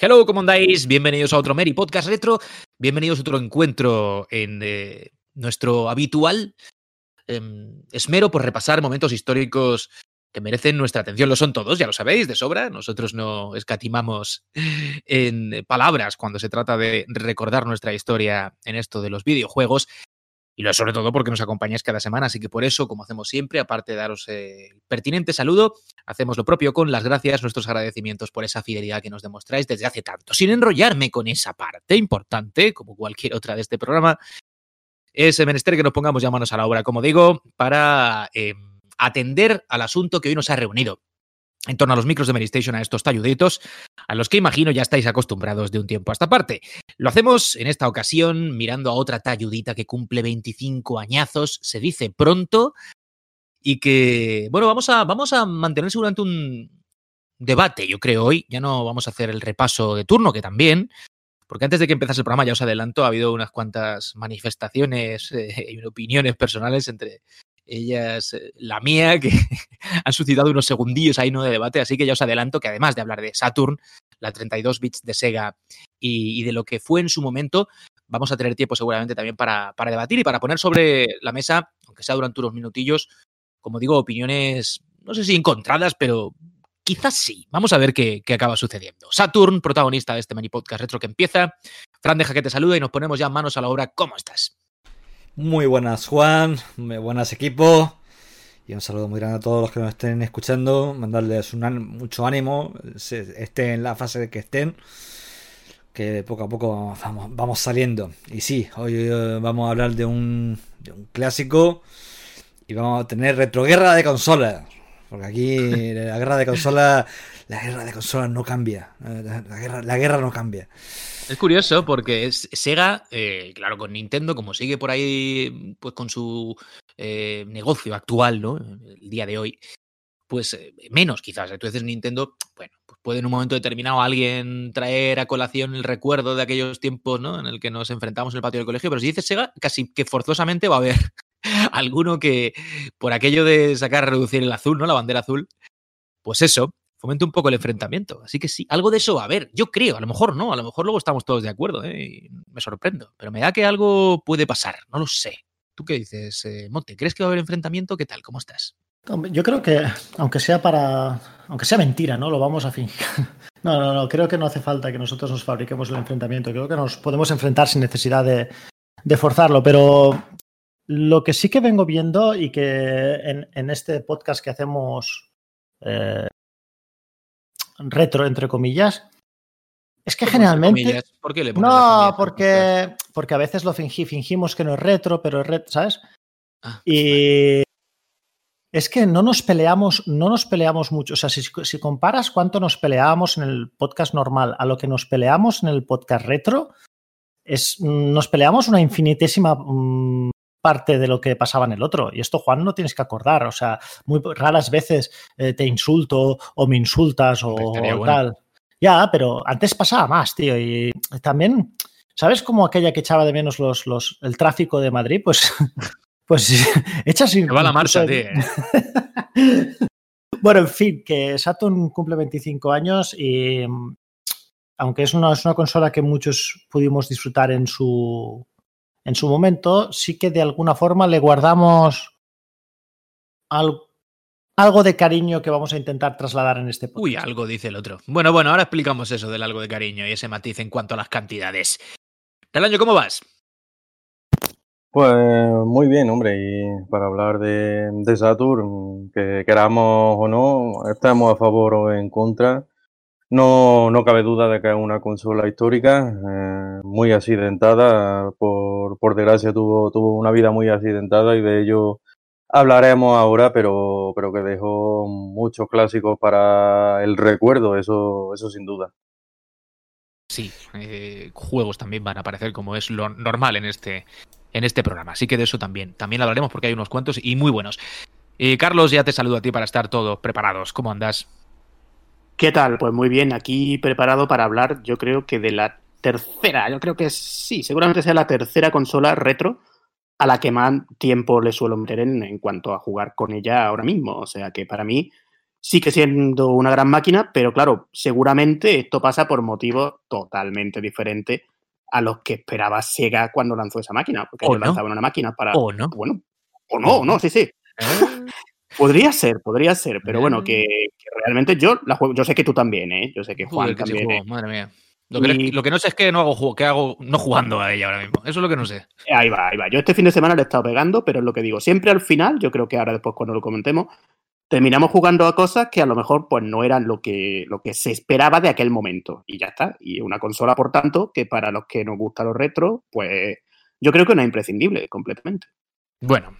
Hello, ¿cómo andáis? Bienvenidos a otro Meri Podcast Retro. Bienvenidos a otro encuentro en eh, nuestro habitual eh, esmero por repasar momentos históricos que merecen nuestra atención. Lo son todos, ya lo sabéis, de sobra. Nosotros no escatimamos en palabras cuando se trata de recordar nuestra historia en esto de los videojuegos. Y lo sobre todo porque nos acompañáis cada semana. Así que por eso, como hacemos siempre, aparte de daros el pertinente saludo, hacemos lo propio con las gracias, nuestros agradecimientos por esa fidelidad que nos demostráis desde hace tanto. Sin enrollarme con esa parte importante, como cualquier otra de este programa, es menester que nos pongamos ya manos a la obra, como digo, para eh, atender al asunto que hoy nos ha reunido en torno a los micros de Medistation, a estos talluditos, a los que imagino ya estáis acostumbrados de un tiempo a esta parte. Lo hacemos en esta ocasión mirando a otra talludita que cumple 25 añazos, se dice pronto, y que, bueno, vamos a, vamos a un debate, yo creo, hoy. Ya no vamos a hacer el repaso de turno, que también, porque antes de que empezase el programa, ya os adelanto, ha habido unas cuantas manifestaciones eh, y opiniones personales entre ellas, eh, la mía, que han suscitado unos segundillos ahí no de debate, así que ya os adelanto que además de hablar de Saturn, la 32 bits de Sega y, de lo que fue en su momento, vamos a tener tiempo seguramente también para, para, debatir y para poner sobre la mesa, aunque sea durante unos minutillos, como digo, opiniones, no sé si encontradas, pero quizás sí. Vamos a ver qué, qué acaba sucediendo. Saturn, protagonista de este mini podcast retro que empieza. Fran, deja que te salude y nos ponemos ya manos a la obra. ¿Cómo estás? Muy buenas, Juan. Muy buenas, equipo. Y un saludo muy grande a todos los que nos estén escuchando. Mandarles un, mucho ánimo, estén en la fase de que estén. Que poco a poco vamos, vamos saliendo. Y sí, hoy uh, vamos a hablar de un, de un clásico. Y vamos a tener retroguerra de consolas. Porque aquí la guerra de consolas. La guerra de consolas no cambia. La guerra, la guerra no cambia. Es curioso porque Sega, eh, claro, con Nintendo, como sigue por ahí, pues con su eh, negocio actual, ¿no? El día de hoy, pues eh, menos quizás. Entonces Nintendo, bueno, pues puede en un momento determinado alguien traer a colación el recuerdo de aquellos tiempos, ¿no? En el que nos enfrentamos en el patio del colegio, pero si dice Sega, casi que forzosamente va a haber alguno que, por aquello de sacar, reducir el azul, ¿no? La bandera azul, pues eso, fomente un poco el enfrentamiento. Así que sí, algo de eso va a haber. Yo creo, a lo mejor no, a lo mejor luego estamos todos de acuerdo, ¿eh? Me sorprendo. Pero me da que algo puede pasar, no lo sé. ¿Tú qué dices, eh, Monte? ¿Crees que va a haber enfrentamiento? ¿Qué tal? ¿Cómo estás? Yo creo que, aunque sea para. Aunque sea mentira, ¿no? Lo vamos a fingir. No, no, no. Creo que no hace falta que nosotros nos fabriquemos el enfrentamiento. Creo que nos podemos enfrentar sin necesidad de, forzarlo. Pero lo que sí que vengo viendo y que en, en este podcast que hacemos eh, retro, entre comillas, es que generalmente. ¿Por qué le no, porque, porque a veces lo fingí, fingimos que no es retro, pero es retro, ¿sabes? Ah, y es que no nos peleamos, no nos peleamos mucho. O sea, si, si, comparas cuánto nos peleábamos en el podcast normal a lo que nos peleamos en el podcast retro, es, nos peleamos una infinitésima um, parte de lo que pasaba en el otro. Y esto, Juan, no tienes que acordar. O sea, muy raras veces eh, te insulto o me insultas o, tal. Ya, pero antes pasaba más, tío. Y también, ¿sabes cómo aquella que echaba de menos los, los, el tráfico de Madrid? Pues, pues echas... Me va la marcha, tío. bueno, en fin, que Saturn cumple 25 años y aunque es una, es una consola que muchos pudimos disfrutar en su, en su momento, sí que de alguna forma le guardamos al, algo de cariño que vamos a intentar trasladar en este podcast. Uy, algo dice el otro. Bueno, bueno, ahora explicamos eso del algo de cariño y ese matiz en cuanto a las cantidades. Relaño, ¿cómo vas? Pues muy bien, hombre, y para hablar de, de Saturn, que queramos o no, estamos a favor o en contra. No, no cabe duda de que es una consola histórica, eh, muy accidentada, por, por desgracia tuvo, tuvo una vida muy accidentada y de ello hablaremos ahora, pero, pero que dejó muchos clásicos para el recuerdo, eso, eso sin duda. Sí, eh, juegos también van a aparecer como es lo normal en este, en este programa, así que de eso también, también hablaremos porque hay unos cuantos y muy buenos. Eh, Carlos, ya te saludo a ti para estar todos preparados. ¿Cómo andas? ¿Qué tal? Pues muy bien, aquí preparado para hablar, yo creo que de la tercera, yo creo que sí, seguramente sea la tercera consola retro a la que más tiempo le suelo meter en, en, cuanto a jugar con ella ahora mismo. O sea que para mí sigue siendo una gran máquina, pero claro, seguramente esto pasa por motivos totalmente diferentes a los que esperaba Sega cuando lanzó esa máquina, porque ellos lanzaban una máquina para... O no. Bueno, o no, no, sí, sí. ¿Eh? Podría ser, podría ser, pero bueno, que, realmente yo la juego, yo sé que tú también, ¿eh? Yo sé que Juan también. ¿eh? madre mía. Lo que, no sé es que no hago que hago no jugando a ella ahora mismo. Eso es lo que no sé. Ahí va, ahí va. Yo este fin de semana le he estado pegando, pero es lo que digo. Siempre al final, yo creo que ahora después cuando lo comentemos, terminamos jugando a cosas que a lo mejor pues no eran lo que, lo que se esperaba de aquel momento. Y ya está. Y una consola, por tanto, que para los que nos gustan los retros, pues yo creo que no es imprescindible completamente. Bueno,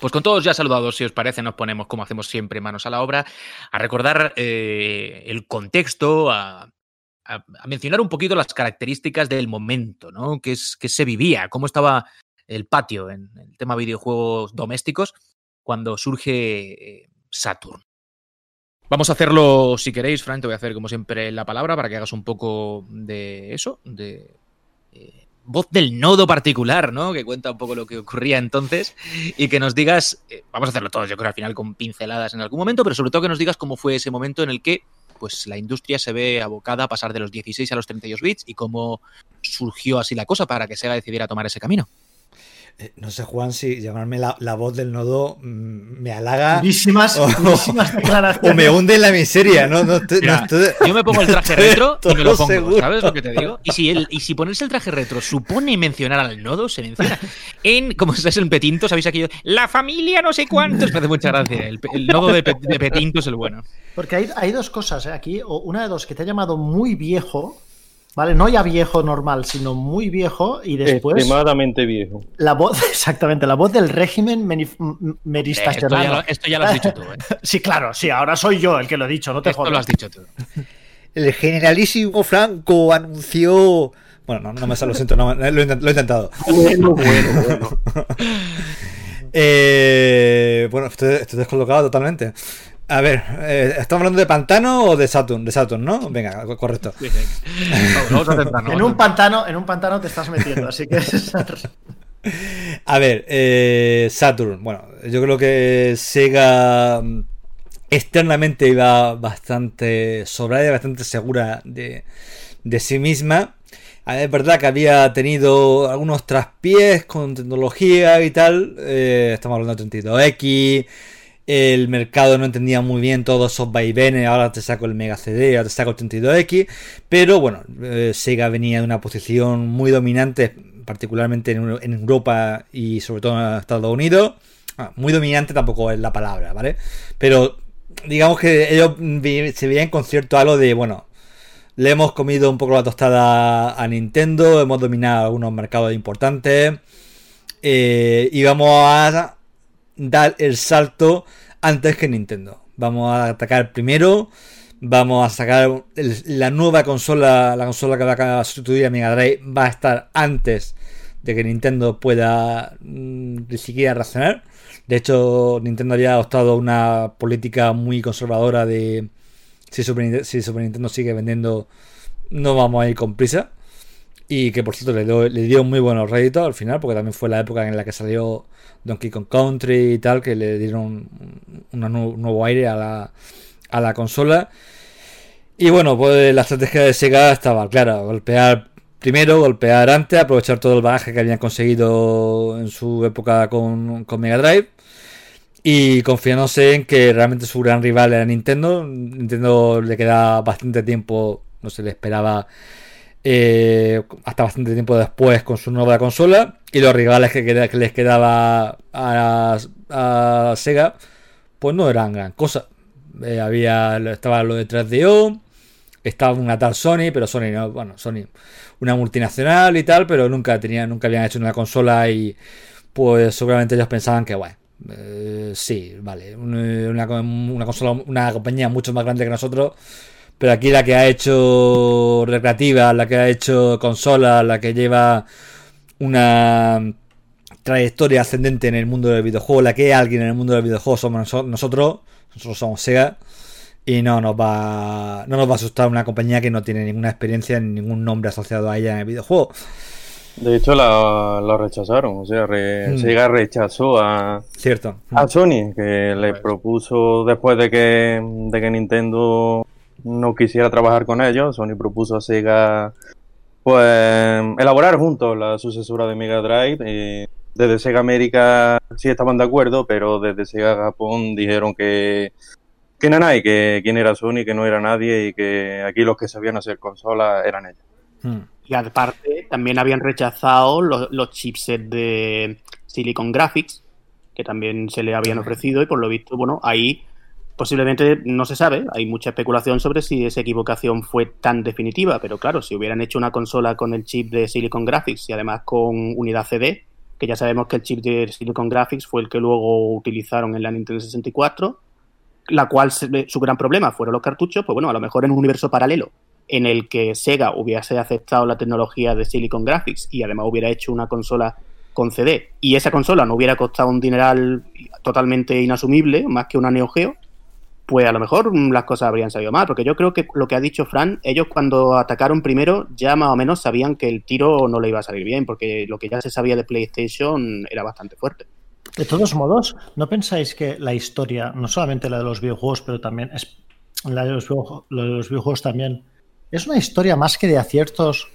pues con todos ya saludados, si os parece, nos ponemos, como hacemos siempre, manos a la obra, a recordar eh, el contexto, a, mencionar un poquito las características del momento, ¿no? Que, se vivía, cómo estaba el patio en el tema videojuegos domésticos cuando surge eh, Saturn. Vamos a hacerlo, si queréis, Frank, te voy a hacer como siempre la palabra para que hagas un poco de eso, de eh, voz del nodo particular, ¿no? Que cuenta un poco lo que ocurría entonces y que nos digas, eh, vamos a hacerlo todos, yo creo al final con pinceladas en algún momento, pero sobre todo que nos digas cómo fue ese momento en el que pues la industria se ve abocada a pasar de los 16 a los 32 bits y cómo surgió así la cosa para que Sega decidiera tomar ese camino. Eh, no sé, Juan, si llamarme la, voz del nodo mm, me halaga. Durísimas, o, o, me hunde en la miseria, ¿no? Yo me pongo el traje retro y me lo pongo, ¿sabes lo que te digo? Y si, el, y si ponerse el traje retro supone mencionar al nodo, se menciona. En, como es en Petinto, ¿sabéis aquello? La familia no sé cuántos. Me hace mucha gracia. El, nodo de, Petinto es el bueno. Porque hay, hay dos cosas ¿eh? aquí. Una de dos que te ha llamado muy viejo ¿Vale? No ya viejo normal, sino muy viejo y después... Extremadamente viejo. La voz, exactamente, la voz del régimen meristacional. Eh, esto, ya lo has dicho tú, ¿eh? sí, claro, sí, ahora soy yo el que lo he dicho, no te esto lo has dicho tú. El generalísimo Franco anunció... Bueno, no, me sale, lo siento, no, lo, he, intentado. Bueno, bueno, bueno. eh, bueno, estoy, estoy descolocado totalmente. A ver, eh, ¿estamos hablando de pantano o de Saturn? De Saturn, ¿no? Venga, correcto. en un pantano, en un pantano te estás metiendo, así que A ver, eh, Saturn. Bueno, yo creo que Sega mm, externamente iba bastante sobrada y bastante segura de, sí misma. Es verdad que había tenido algunos traspiés con tecnología y tal. Eh, estamos hablando de 32X el mercado no entendía muy bien todos esos vaivenes, ahora te saco el Mega CD, ahora te saco el 32X, pero bueno, eh, Sega venía de una posición muy dominante, particularmente en, Europa y sobre todo en Estados Unidos. Ah, muy dominante tampoco es la palabra, ¿vale? Pero digamos que ellos se veían con cierto halo de, bueno, le hemos comido un poco la tostada a Nintendo, hemos dominado algunos mercados importantes eh, y vamos a dar el salto antes que Nintendo. Vamos a atacar primero. Vamos a sacar la nueva consola, la consola que va a sustituir a Mega Drive, va a estar antes de que Nintendo pueda ni mm, siquiera razonar. De hecho, Nintendo había adoptado una política muy conservadora de si Super, si Super Nintendo sigue vendiendo, no vamos a ir con prisa. Y que por cierto le dio, le dio muy buenos réditos al final, porque también fue la época en la que salió Donkey Kong Country y tal, que le dieron un, nuevo aire a la, a la consola. Y bueno, pues la estrategia de Sega estaba clara, golpear primero, golpear antes, aprovechar todo el bagaje que habían conseguido en su época con, con Mega Drive. Y confiándose en que realmente su gran rival era Nintendo. Nintendo le queda bastante tiempo, no se le esperaba eh, hasta bastante tiempo después con su nueva consola y los rivales que, les quedaba a, Sega pues no eran gran cosa. Eh, había estaba lo de 3DO estaba una tal Sony pero Sony no bueno Sony una multinacional y tal pero nunca tenía nunca habían hecho una consola y pues seguramente ellos pensaban que bueno eh, sí vale una consola una compañía mucho más grande que nosotros pero aquí la que ha hecho recreativa, la que ha hecho consola, la que lleva una trayectoria ascendente en el mundo del videojuego, la que hay alguien en el mundo del videojuego somos nosotros, nosotros somos Sega y no nos va no nos va a asustar una compañía que no tiene ninguna experiencia ni ningún nombre asociado a ella en el videojuego. De hecho, la, rechazaron. O sea, mm. Sega rechazó a, Cierto. a Sony, que le propuso después de que, de que Nintendo no quisiera trabajar con ellos. Sony propuso a Sega pues elaborar juntos la sucesora de Mega Drive. Y desde Sega América sí estaban de acuerdo, pero desde Sega Japón dijeron que que y que quién era Sony, que no era nadie y que aquí los que sabían hacer consolas eran ellos. Hmm. Y aparte, también habían rechazado los, los chipsets de Silicon Graphics, que también se le habían ofrecido y por lo visto, bueno, ahí posiblemente no se sabe, hay mucha especulación sobre si esa equivocación fue tan definitiva, pero claro, si hubieran hecho una consola con el chip de Silicon Graphics y además con unidad CD, que ya sabemos que el chip de Silicon Graphics fue el que luego utilizaron en la Nintendo 64, la cual su gran problema fueron los cartuchos, pues bueno, a lo mejor en un universo paralelo en el que Sega hubiese aceptado la tecnología de Silicon Graphics y además hubiera hecho una consola con CD y esa consola no hubiera costado un dineral totalmente inasumible, más que una Neo Geo, pues a lo mejor las cosas habrían salido mal, porque yo creo que lo que ha dicho Fran, ellos cuando atacaron primero ya más o menos sabían que el tiro no le iba a salir bien, porque lo que ya se sabía de PlayStation era bastante fuerte. De todos modos, ¿no pensáis que la historia, no solamente la de los videojuegos, pero también es la de los, videojuegos, también, es una historia más que de aciertos,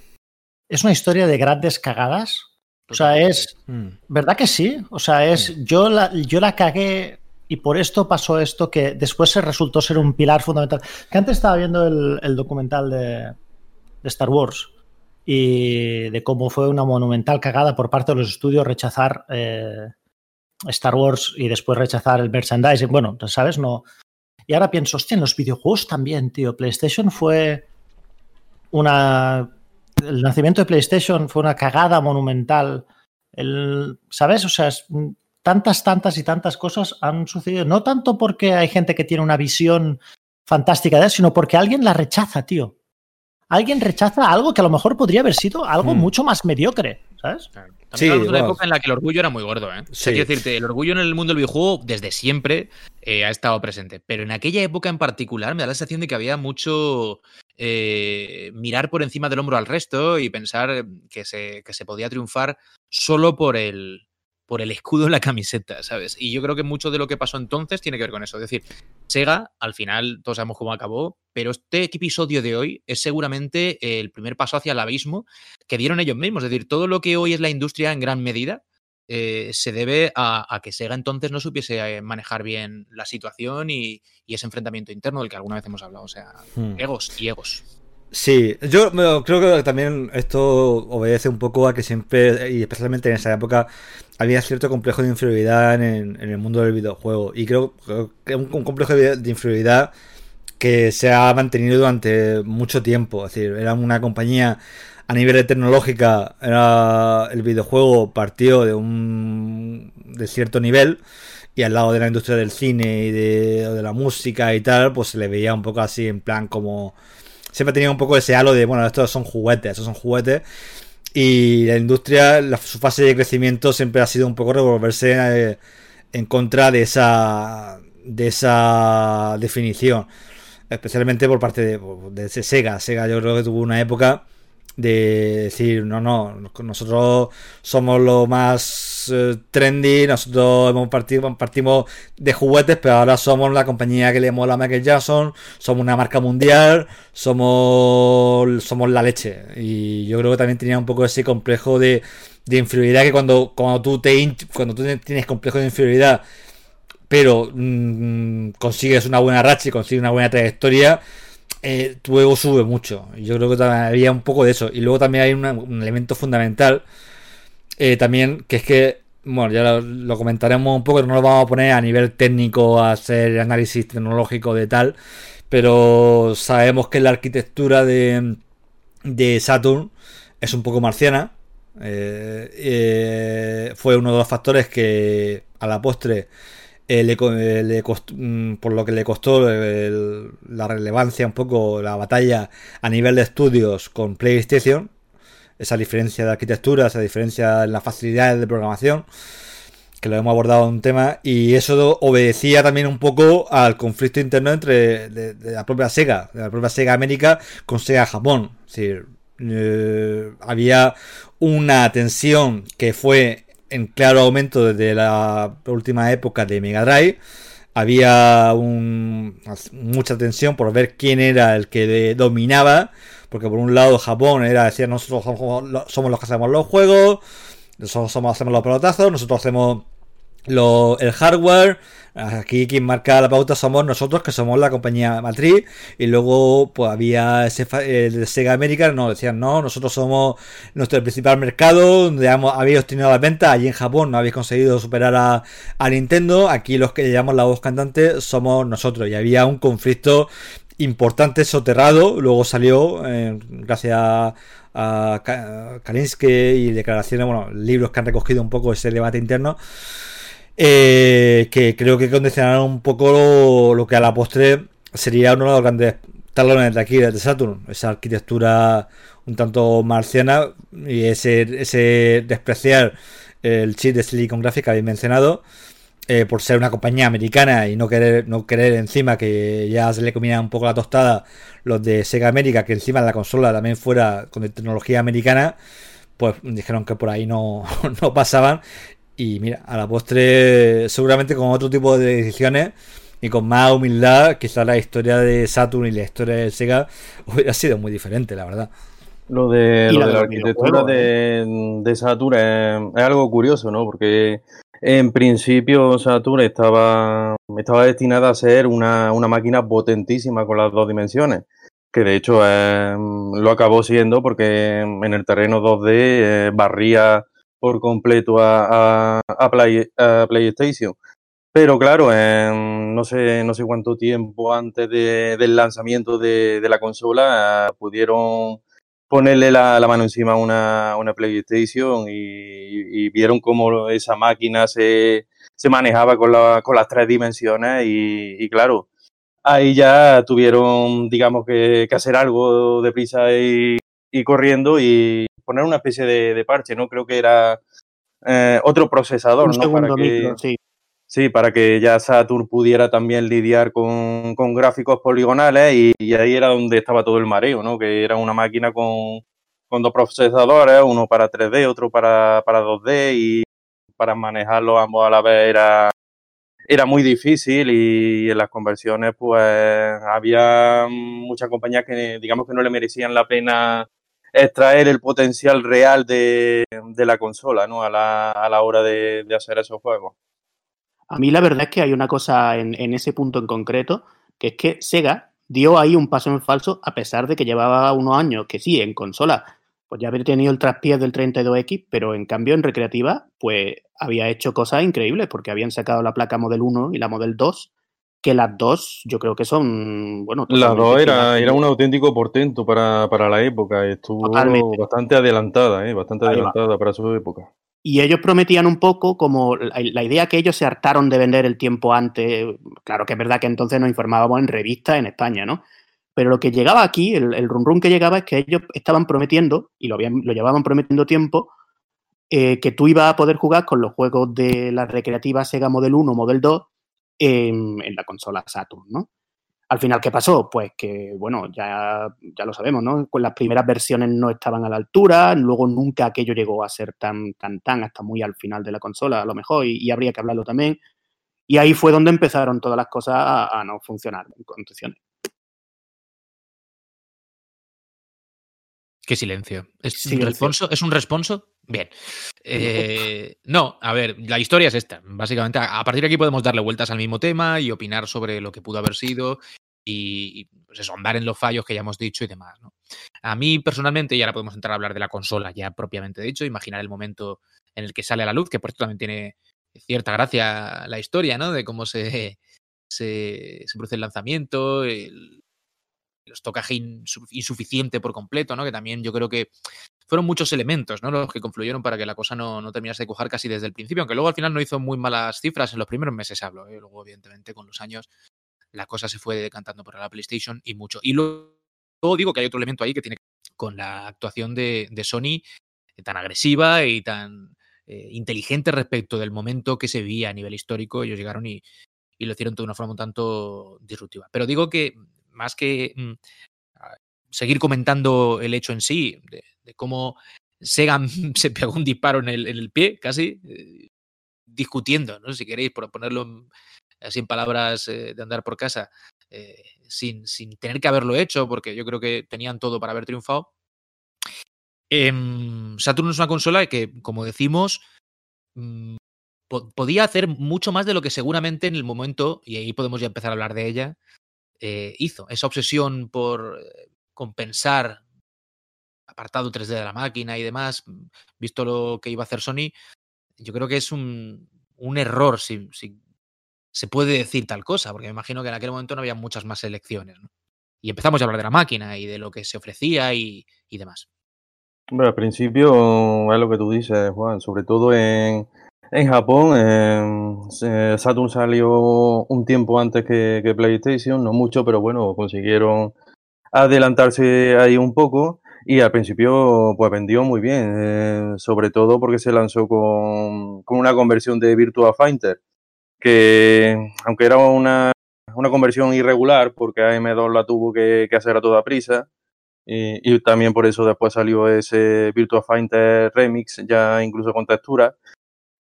es una historia de grandes cagadas? O sea, es. Mm. ¿Verdad que sí? O sea, es. Mm. Yo la, yo la cagué y por esto pasó esto que después se resultó ser un pilar fundamental. Que antes estaba viendo el, documental de, Star Wars y de cómo fue una monumental cagada por parte de los estudios rechazar eh, Star Wars y después rechazar el merchandising. Bueno, ¿sabes? No. Y ahora pienso, hostia, en los videojuegos también, tío. PlayStation fue una. El nacimiento de PlayStation fue una cagada monumental. El, ¿Sabes? O sea, tantas, tantas y tantas cosas han sucedido. No tanto porque hay gente que tiene una visión fantástica de eso, sino porque alguien la rechaza, tío. Alguien rechaza algo que a lo mejor podría haber sido algo hmm. mucho más mediocre, ¿sabes? sí, una época en la que el orgullo era muy gordo, ¿eh? quiero decirte, el orgullo en el mundo del videojuego desde siempre eh, ha estado presente. Pero en aquella época en particular me da la sensación de que había mucho eh, mirar por encima del hombro al resto y pensar que se, que se podía triunfar solo por el, por el escudo en la camiseta, ¿sabes? Y yo creo que mucho de lo que pasó entonces tiene que ver con eso. Es decir, Sega, al final, todos sabemos cómo acabó, pero este episodio de hoy es seguramente el primer paso hacia el abismo que dieron ellos mismos. Es decir, todo lo que hoy es la industria en gran medida eh, se debe a, que Sega entonces no supiese eh, manejar bien la situación y, ese enfrentamiento interno del que alguna vez hemos hablado. O sea, hmm. egos y egos. Sí, yo creo que también esto obedece un poco a que siempre, y especialmente en esa época, había cierto complejo de inferioridad en, el mundo del videojuego. Y creo, que un, un complejo de, inferioridad que se ha mantenido durante mucho tiempo. Es decir, era una compañía a nivel tecnológica, era el videojuego partió de un de cierto nivel y al lado de la industria del cine y de, de la música y tal, pues se le veía un poco así en plan como siempre tenía un poco ese halo de, bueno, estos son juguetes, estos son juguetes. Y la industria, su fase de crecimiento siempre ha sido un poco revolverse eh, en contra de esa, de esa definición. Especialmente por parte de, de Sega. Sega yo creo que tuvo una época de decir, no, no, nosotros somos lo más eh, trendy, nosotros hemos partido, partimos de juguetes, pero ahora somos la compañía que le mola a Michael Jackson, somos una marca mundial, somos, somos la leche. Y yo creo que también tenía un poco ese complejo de, de inferioridad que cuando, cuando, tú te, cuando tú tienes complejo de inferioridad, pero mm, consigues una buena racha y consigues una buena trayectoria, eh, tu ego sube mucho. Yo creo que había un poco de eso. Y luego también hay un elemento fundamental, eh, también, que es que, bueno, ya lo, comentaremos un poco, no lo vamos a poner a nivel técnico, a hacer análisis tecnológico de tal, pero sabemos que la arquitectura de, de Saturn es un poco marciana. Eh, fue uno de los factores que a la postre eh, le, eh, mm, por lo que le costó la relevancia un poco la batalla a nivel de estudios con PlayStation, esa diferencia de arquitectura, esa diferencia en las facilidades de programación, que lo hemos abordado en un tema, y eso obedecía también un poco al conflicto interno entre de, la propia Sega, de la propia Sega América con Sega Japón. Es decir, Eh, había una tensión que fue en claro aumento desde la última época de Mega Drive. Había un, mucha tensión por ver quién era el que dominaba. Porque por un lado Japón era decir nosotros somos los que hacemos los juegos, nosotros somos, hacemos los pelotazos, nosotros hacemos el hardware, aquí quien marca la pauta somos nosotros, que somos la compañía matriz, y luego pues había ese el Sega América, no, decían no, nosotros somos nuestro principal mercado, donde habéis tenido la venta, allí en Japón no habéis conseguido superar a, a Nintendo, aquí los que llamamos la voz cantante somos nosotros, y había un conflicto importante soterrado, luego salió, eh, gracias a, Kalinsky y declaraciones, bueno, libros que han recogido un poco ese debate interno, eh, que creo que condicionaron un poco lo, que a la postre sería uno de los grandes talones de aquí de Saturn, esa arquitectura un tanto marciana y ese, despreciar el chip de Silicon Graphics que habéis mencionado. Eh, por ser una compañía americana y no querer, no querer encima que ya se le comía un poco la tostada los de Sega América, que encima la consola también fuera con tecnología americana, pues dijeron que por ahí no, no pasaban y mira, a la postre, seguramente con otro tipo de decisiones y con más humildad, quizás la historia de Saturn y la historia de Sega hubiera sido muy diferente, la verdad. Lo de, la, arquitectura de, de, Saturn es, algo curioso, ¿no? Porque en principio Saturn estaba, estaba destinada a ser una, una máquina potentísima con las dos dimensiones que de hecho lo acabó siendo porque en el terreno 2D eh, barría por completo a, a, PlayStation. Pero claro, no, sé, no sé cuánto tiempo antes del lanzamiento de, la consola pudieron ponerle la, mano encima a una, una PlayStation y, vieron cómo esa máquina se, se manejaba con, la, con las tres dimensiones y, claro, ahí ya tuvieron, digamos, que, que hacer algo deprisa y, y corriendo y poner una especie de, parche, ¿no? Creo que era eh, otro procesador, ¿no? Para que, sí. sí. para que ya Saturn pudiera también lidiar con, gráficos poligonales y, ahí era donde estaba todo el mareo, ¿no? Que era una máquina con, dos procesadores, uno para 3D, otro para, para 2D y para manejarlo ambos a la vez era, era muy difícil y en las conversiones pues había muchas compañías que digamos que no le merecían la pena extraer el potencial real de, la consola, ¿no? A la, a la hora de, hacer esos juegos. A mí la verdad es que hay una cosa en, ese punto en concreto, que es que Sega dio ahí un paso en falso a pesar de que llevaba unos años que sí, en consola, pues ya había tenido el traspiés del 32X, pero en cambio en recreativa, pues había hecho cosas increíbles porque habían sacado la placa Model 1 y la Model 2 que las dos yo creo que son, bueno... Las dos era, era un auténtico portento para, la época, estuvo bastante adelantada, ¿eh? bastante adelantada para su época. Y ellos prometían un poco como la, idea que ellos se hartaron de vender el tiempo antes, claro que es verdad que entonces nos informábamos en revistas en España, ¿no? Pero lo que llegaba aquí, el, el run run que llegaba es que ellos estaban prometiendo, y lo, habían, lo llevaban prometiendo tiempo, eh, que tú ibas a poder jugar con los juegos de la recreativa Sega Model 1, Model 2, en, la consola Saturn, ¿no? Al final, ¿qué pasó? Pues que, bueno, ya, ya lo sabemos, ¿no? Pues las primeras versiones no estaban a la altura, luego nunca aquello llegó a ser tan, tan, tan, hasta muy al final de la consola, a lo mejor, y, habría que hablarlo también. Y ahí fue donde empezaron todas las cosas a, a no funcionar en condiciones. Qué silencio. ¿Es, un, responso? ¿Es un responso? Bien. Eh, no, a ver, la historia es esta. Básicamente, a partir de aquí podemos darle vueltas al mismo tema y opinar sobre lo que pudo haber sido y, pues eso, andar en los fallos que ya hemos dicho y demás. ¿no? A mí personalmente, y ahora podemos entrar a hablar de la consola ya propiamente dicho, imaginar el momento en el que sale a la luz, que por esto también tiene cierta gracia la historia, ¿no? De cómo se, se, se produce el lanzamiento, el, los tocaje insuficiente por completo, ¿no? Que también yo creo que fueron muchos elementos, ¿no? Los que confluyeron para que la cosa no, no, terminase de cuajar casi desde el principio, aunque luego al final no hizo muy malas cifras en los primeros meses, hablo, ¿eh? luego evidentemente con los años la cosa se fue decantando por la PlayStation y mucho. Y luego, digo que hay otro elemento ahí que tiene que ver con la actuación de, Sony eh, tan agresiva y tan eh, inteligente respecto del momento que se veía a nivel histórico. Ellos llegaron y, y lo hicieron de una forma un tanto disruptiva. Pero digo que más que mm, seguir comentando el hecho en sí, de, cómo Sega se pegó un disparo en el, pie, casi, eh, discutiendo, ¿no? Si queréis, por ponerlo así en palabras de andar por casa, sin, sin tener que haberlo hecho, porque yo creo que tenían todo para haber triunfado. Em, Saturn es una consola que, como decimos, mm, podía hacer mucho más de lo que seguramente en el momento, y ahí podemos ya empezar a hablar de ella, eh, hizo. Esa obsesión por eh, compensar apartado 3D de la máquina y demás, mm, visto lo que iba a hacer Sony, yo creo que es un, error si, se puede decir tal cosa, porque me imagino que en aquel momento no había muchas más elecciones. Y empezamos a hablar de la máquina y de lo que se ofrecía y, y demás. Bueno, al principio es lo que tú dices, Juan, sobre todo en, en Japón, eh, Saturn salió un tiempo antes que, PlayStation, no mucho, pero bueno, consiguieron adelantarse ahí un poco y al principio pues vendió muy bien, eh, sobre todo porque se lanzó con, una conversión de Virtua Fighter, que aunque era una, conversión irregular, porque AM2 la tuvo que, hacer a toda prisa, y, y, también por eso después salió ese Virtua Fighter Remix, ya incluso con textura,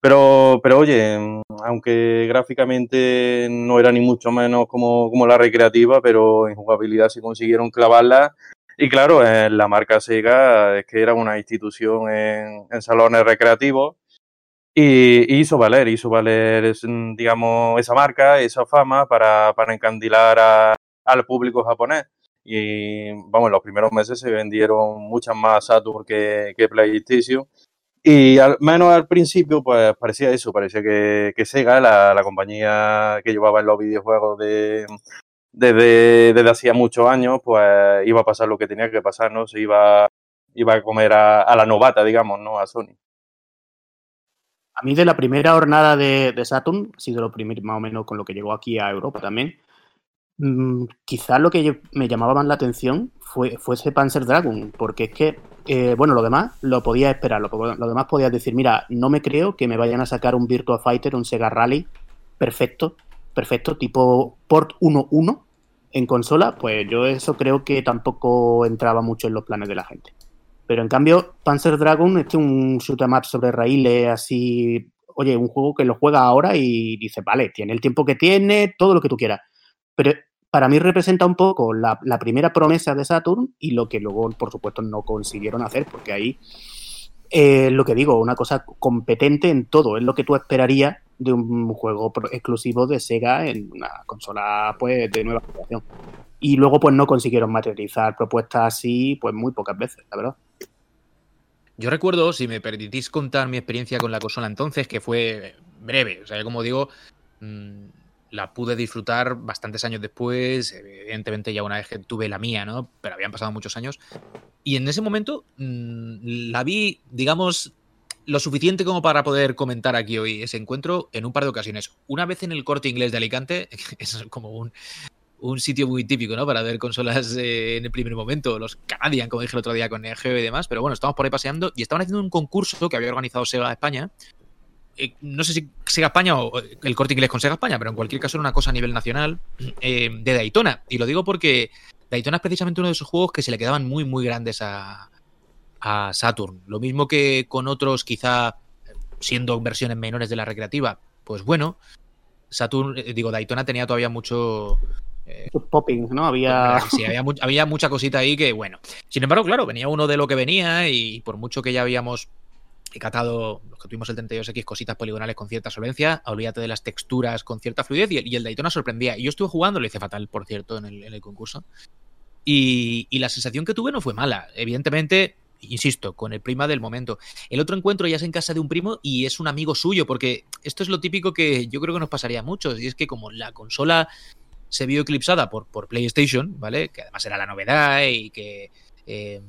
pero, pero oye, aunque gráficamente no era ni mucho menos como, como la recreativa, pero en jugabilidad sí consiguieron clavarla. Y claro, en la marca Sega es que era una institución en, en salones recreativos y, hizo valer, hizo valer, digamos, esa marca, esa fama para, para encandilar al público japonés. Y vamos, en los primeros meses se vendieron muchas más Saturn que, que PlayStation y al menos al principio, pues parecía eso, parecía que, que Sega, la, la, compañía que llevaba en los videojuegos de, desde, desde hacía muchos años, pues iba a pasar lo que tenía que pasar, ¿no? Se iba, iba a comer a, la novata, digamos, ¿no? A Sony. A mí de la primera jornada de, de Saturn, ha sido lo primero más o menos con lo que llegó aquí a Europa también, Mm, quizás lo que me llamaba más la atención fue, ese Panzer Dragon, porque es que, eh, bueno, lo demás lo podía esperar, lo, demás podías decir, mira, no me creo que me vayan a sacar un Virtua Fighter, un Sega Rally perfecto, perfecto, tipo Port 1.1 en consola, pues yo eso creo que tampoco entraba mucho en los planes de la gente. Pero en cambio, Panzer Dragon, este es un shoot em up sobre raíles, así, oye, un juego que lo juega ahora y dice, vale, tiene el tiempo que tiene, todo lo que tú quieras pero para mí representa un poco la, primera promesa de Saturn y lo que luego, por supuesto, no consiguieron hacer, porque ahí eh, lo que digo, una cosa competente en todo, es lo que tú esperarías de un juego exclusivo de Sega en una consola pues de nueva generación. Y luego pues no consiguieron materializar propuestas así pues muy pocas veces, la verdad. Yo recuerdo, si me permitís contar mi experiencia con la consola entonces, que fue breve, o sea, como digo, mm, la pude disfrutar bastantes años después, evidentemente ya una vez que tuve la mía, ¿no? Pero habían pasado muchos años. Y en ese momento mm, la vi, digamos, lo suficiente como para poder comentar aquí hoy ese encuentro en un par de ocasiones. Una vez en el corte inglés de Alicante, es como un, un sitio muy típico, ¿no? Para ver consolas eh, en el primer momento, los Canadian, como dije el otro día con Neo Geo y demás, pero bueno, estamos por ahí paseando y estaban haciendo un concurso que había organizado Sega España eh, no sé si Sega España o el corte inglés con Sega España, pero en cualquier caso era una cosa a nivel nacional eh, de Daytona. Y lo digo porque Daytona es precisamente uno de esos juegos que se le quedaban muy, muy grandes a, Saturn. Lo mismo que con otros, quizá siendo versiones menores de la recreativa. Pues bueno, Saturn, eh, digo, Daytona tenía todavía mucho. popping, ¿no? Había... Sí, había, había mucha cosita ahí que, bueno. Sin embargo, claro, venía uno de lo que venía y por mucho que ya habíamos he catado, los que tuvimos el 32X, cositas poligonales con cierta solvencia, olvídate de las texturas con cierta fluidez y el, Daytona sorprendía. Y yo estuve jugando, lo hice fatal, por cierto, en el, concurso. Y, la sensación que tuve no fue mala. Evidentemente, insisto, con el prima del momento. El otro encuentro ya es en casa de un primo y es un amigo suyo, porque esto es lo típico que yo creo que nos pasaría a muchos, y es que como la consola se vio eclipsada por, PlayStation, ¿vale? Que además era la novedad y que... Eh,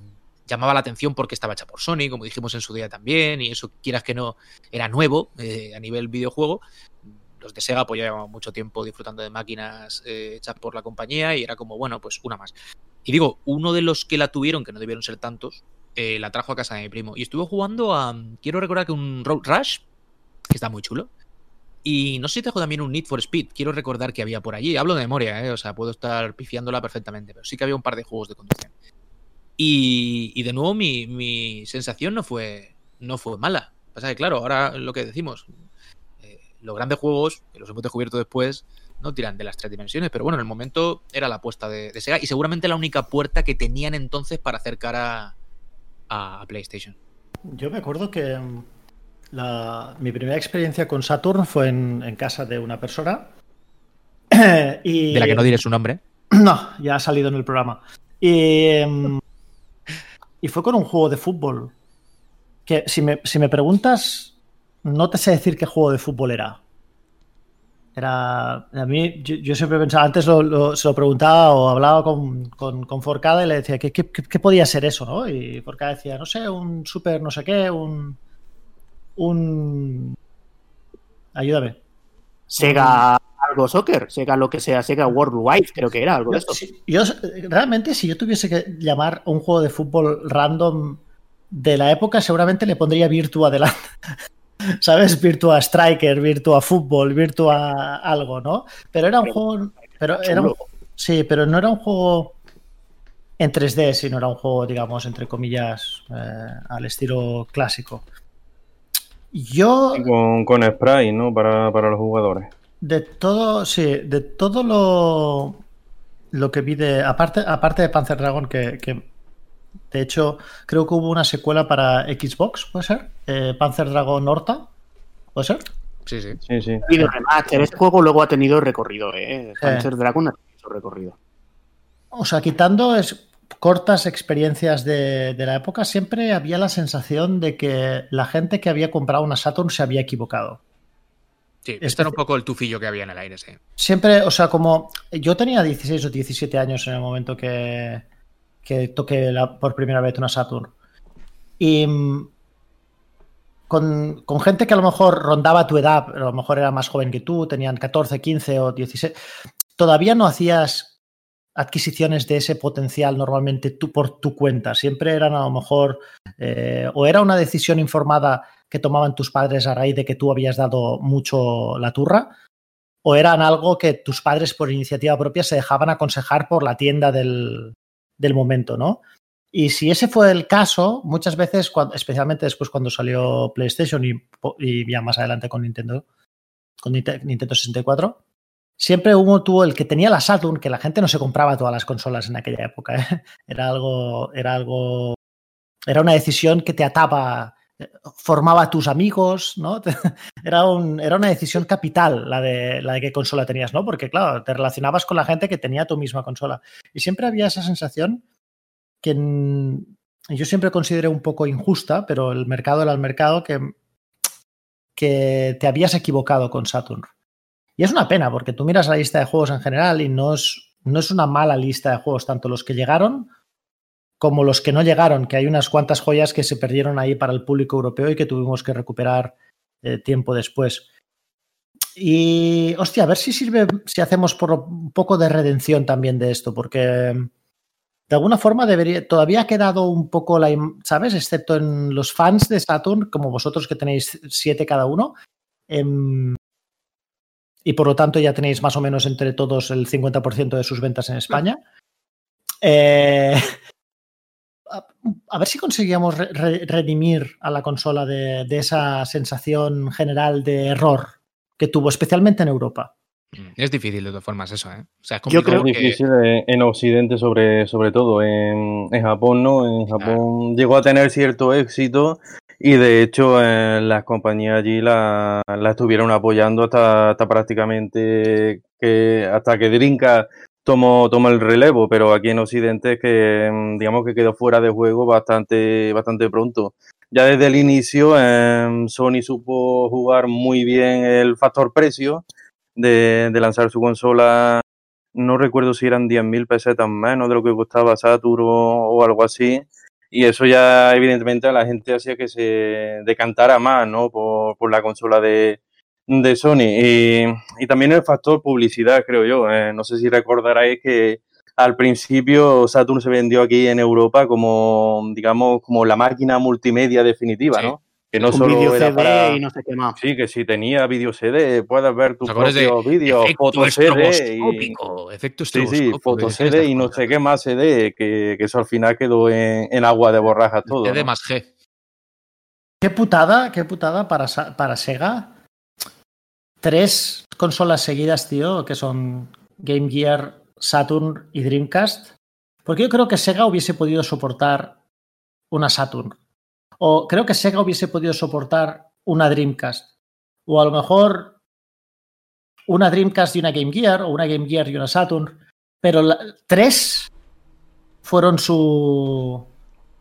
llamaba la atención porque estaba hecha por Sony, como dijimos en su día también, y eso, quieras que no, era nuevo eh, a nivel videojuego. Los de Sega pues llevaban mucho tiempo disfrutando de máquinas eh, hechas por la compañía y era como, bueno, pues una más. Y digo, uno de los que la tuvieron, que no debieron ser tantos, eh, la trajo a casa de mi primo. Y estuvo jugando a, quiero recordar que un Road Rush, que está muy chulo. Y no sé si trajo también un Need for Speed, quiero recordar que había por allí. Hablo de memoria, o sea, puedo estar pifiándola perfectamente, pero sí que había un par de juegos de conducción. Y, de nuevo mi, sensación no fue, no fue mala. Pasa que, claro, ahora lo que decimos, eh, los grandes juegos, que los hemos descubierto después, no tiran de las tres dimensiones, pero bueno, en el momento era la apuesta de, Sega y seguramente la única puerta que tenían entonces para acercar a, a PlayStation. Yo me acuerdo que mm, mi primera experiencia con Saturn fue en, casa de una persona. y, de la que no diré su nombre. No, ya ha salido en el programa. Y, mm, y fue con un juego de fútbol. Que si me, si me preguntas, no te sé decir qué juego de fútbol era. Era. A mí, yo, siempre pensaba, antes lo, se lo preguntaba o hablaba con, con, Forcada y le decía, ¿qué, qué, qué podía ser eso? ¿no? Y Forcada decía, no sé, un super no sé qué, un. Un. Ayúdame. Sega algo soccer, Sega lo que sea, Sega Worldwide, creo que era algo de esto. yo, realmente, si yo tuviese que llamar un juego de fútbol random de la época, seguramente le pondría Virtua adelante. ¿sabes? Virtua Striker, Virtua Fútbol, Virtua algo, ¿no? Pero era un juego. Pero era sí, pero no era un juego en 3D, sino era un juego, digamos, entre comillas, eh, al estilo clásico. Yo. Con, con spray, ¿no? Para, los jugadores. De todo, sí, de todo lo, lo que vi de. Aparte, aparte de Panzer Dragon, que de hecho, creo que hubo una secuela para Xbox, ¿puede ser? Eh, Panzer Dragon Horta, ¿puede ser? Sí, sí. sí, sí. Y de remaster, este juego luego ha tenido recorrido, ¿eh? Panzer Dragon ha tenido recorrido. O sea, quitando es, cortas experiencias de, la época, siempre había la sensación de que la gente que había comprado una Saturn se había equivocado. Sí, este era un poco el tufillo que había en el aire, sí. Siempre, o sea, como yo tenía 16 o 17 años en el momento que, que toque por primera vez una Saturn. Y mm, con, gente que a lo mejor rondaba tu edad, a lo mejor era más joven que tú, tenían 14, 15 o 16, todavía no hacías adquisiciones de ese potencial normalmente tú por tu cuenta. Siempre eran a lo mejor, eh, o era una decisión informada que tomaban tus padres a raíz de que tú habías dado mucho la turra, o eran algo que tus padres por iniciativa propia se dejaban aconsejar por la tienda del, del momento, ¿no? Y si ese fue el caso, muchas veces, especialmente después cuando salió PlayStation y, ya más adelante con Nintendo, con Nintendo 64, siempre hubo tuvo el que tenía la Saturn, que la gente no se compraba todas las consolas en aquella época. ¿eh? Era algo, era algo, era una decisión que te ataba, formaba tus amigos, ¿no? Era, un, era una decisión capital la de, la de qué consola tenías, ¿no? Porque, claro, te relacionabas con la gente que tenía tu misma consola. Y siempre había esa sensación que yo siempre consideré un poco injusta, pero el mercado era el mercado que, que te habías equivocado con Saturn. Y es una pena, porque tú miras la lista de juegos en general y no es, no es una mala lista de juegos, tanto los que llegaron como los que no llegaron, que hay unas cuantas joyas que se perdieron ahí para el público europeo y que tuvimos que recuperar eh, tiempo después. Y, hostia, a ver si sirve, si hacemos por un poco de redención también de esto, porque de alguna forma debería, todavía ha quedado un poco la, ¿sabes? Excepto en los fans de Saturn, como vosotros que tenéis siete cada uno. Em, y por lo tanto ya tenéis más o menos entre todos el 50% de sus ventas en España. Eh, a, ver si conseguíamos redimir a la consola de, esa sensación general de error que tuvo, especialmente en Europa. Mm, es difícil de todas formas eso, ¿eh? Yo creo que es difícil en Occidente sobre, sobre todo, en, Japón no, en Japón llegó a tener cierto éxito y de hecho las compañías allí la, estuvieron apoyando hasta, hasta prácticamente que hasta que Drinka tomó, el relevo, pero aquí en Occidente es que mm, digamos que quedó fuera de juego bastante, bastante pronto. Ya desde el inicio em, Sony supo jugar muy bien el factor precio de, lanzar su consola. No recuerdo si eran 10.000 pesetas menos de lo que costaba Saturn o, algo así. Y eso ya evidentemente a la gente hacía que se decantara más ¿no? por, por la consola de, de Sony. Y, también el factor publicidad, creo yo. Eh, no sé si recordaréis que al principio Saturn se vendió aquí en Europa como, digamos, como la máquina multimedia definitiva, ¿no? Que no solo era CD para... y no sé qué más. Sí, que si tenía vídeo CD, puedes ver tus ¿Os acordáis de propios vídeos, efecto foto CD y... estroboscópico, efecto Sí, sí, estroboscópico, foto que CD y no sé qué más CD, que, que eso al final quedó en, en agua de borrajas todo. CD ¿no? más G. Qué putada, qué putada para, Sa- para Sega. Tres consolas seguidas, tío, que son Game Gear, Saturn y Dreamcast. Porque yo creo que Sega hubiese podido soportar una Saturn. O creo que Sega hubiese podido soportar una Dreamcast. O a lo mejor una Dreamcast y una Game Gear, o una Game Gear y una Saturn. Pero tres fueron su.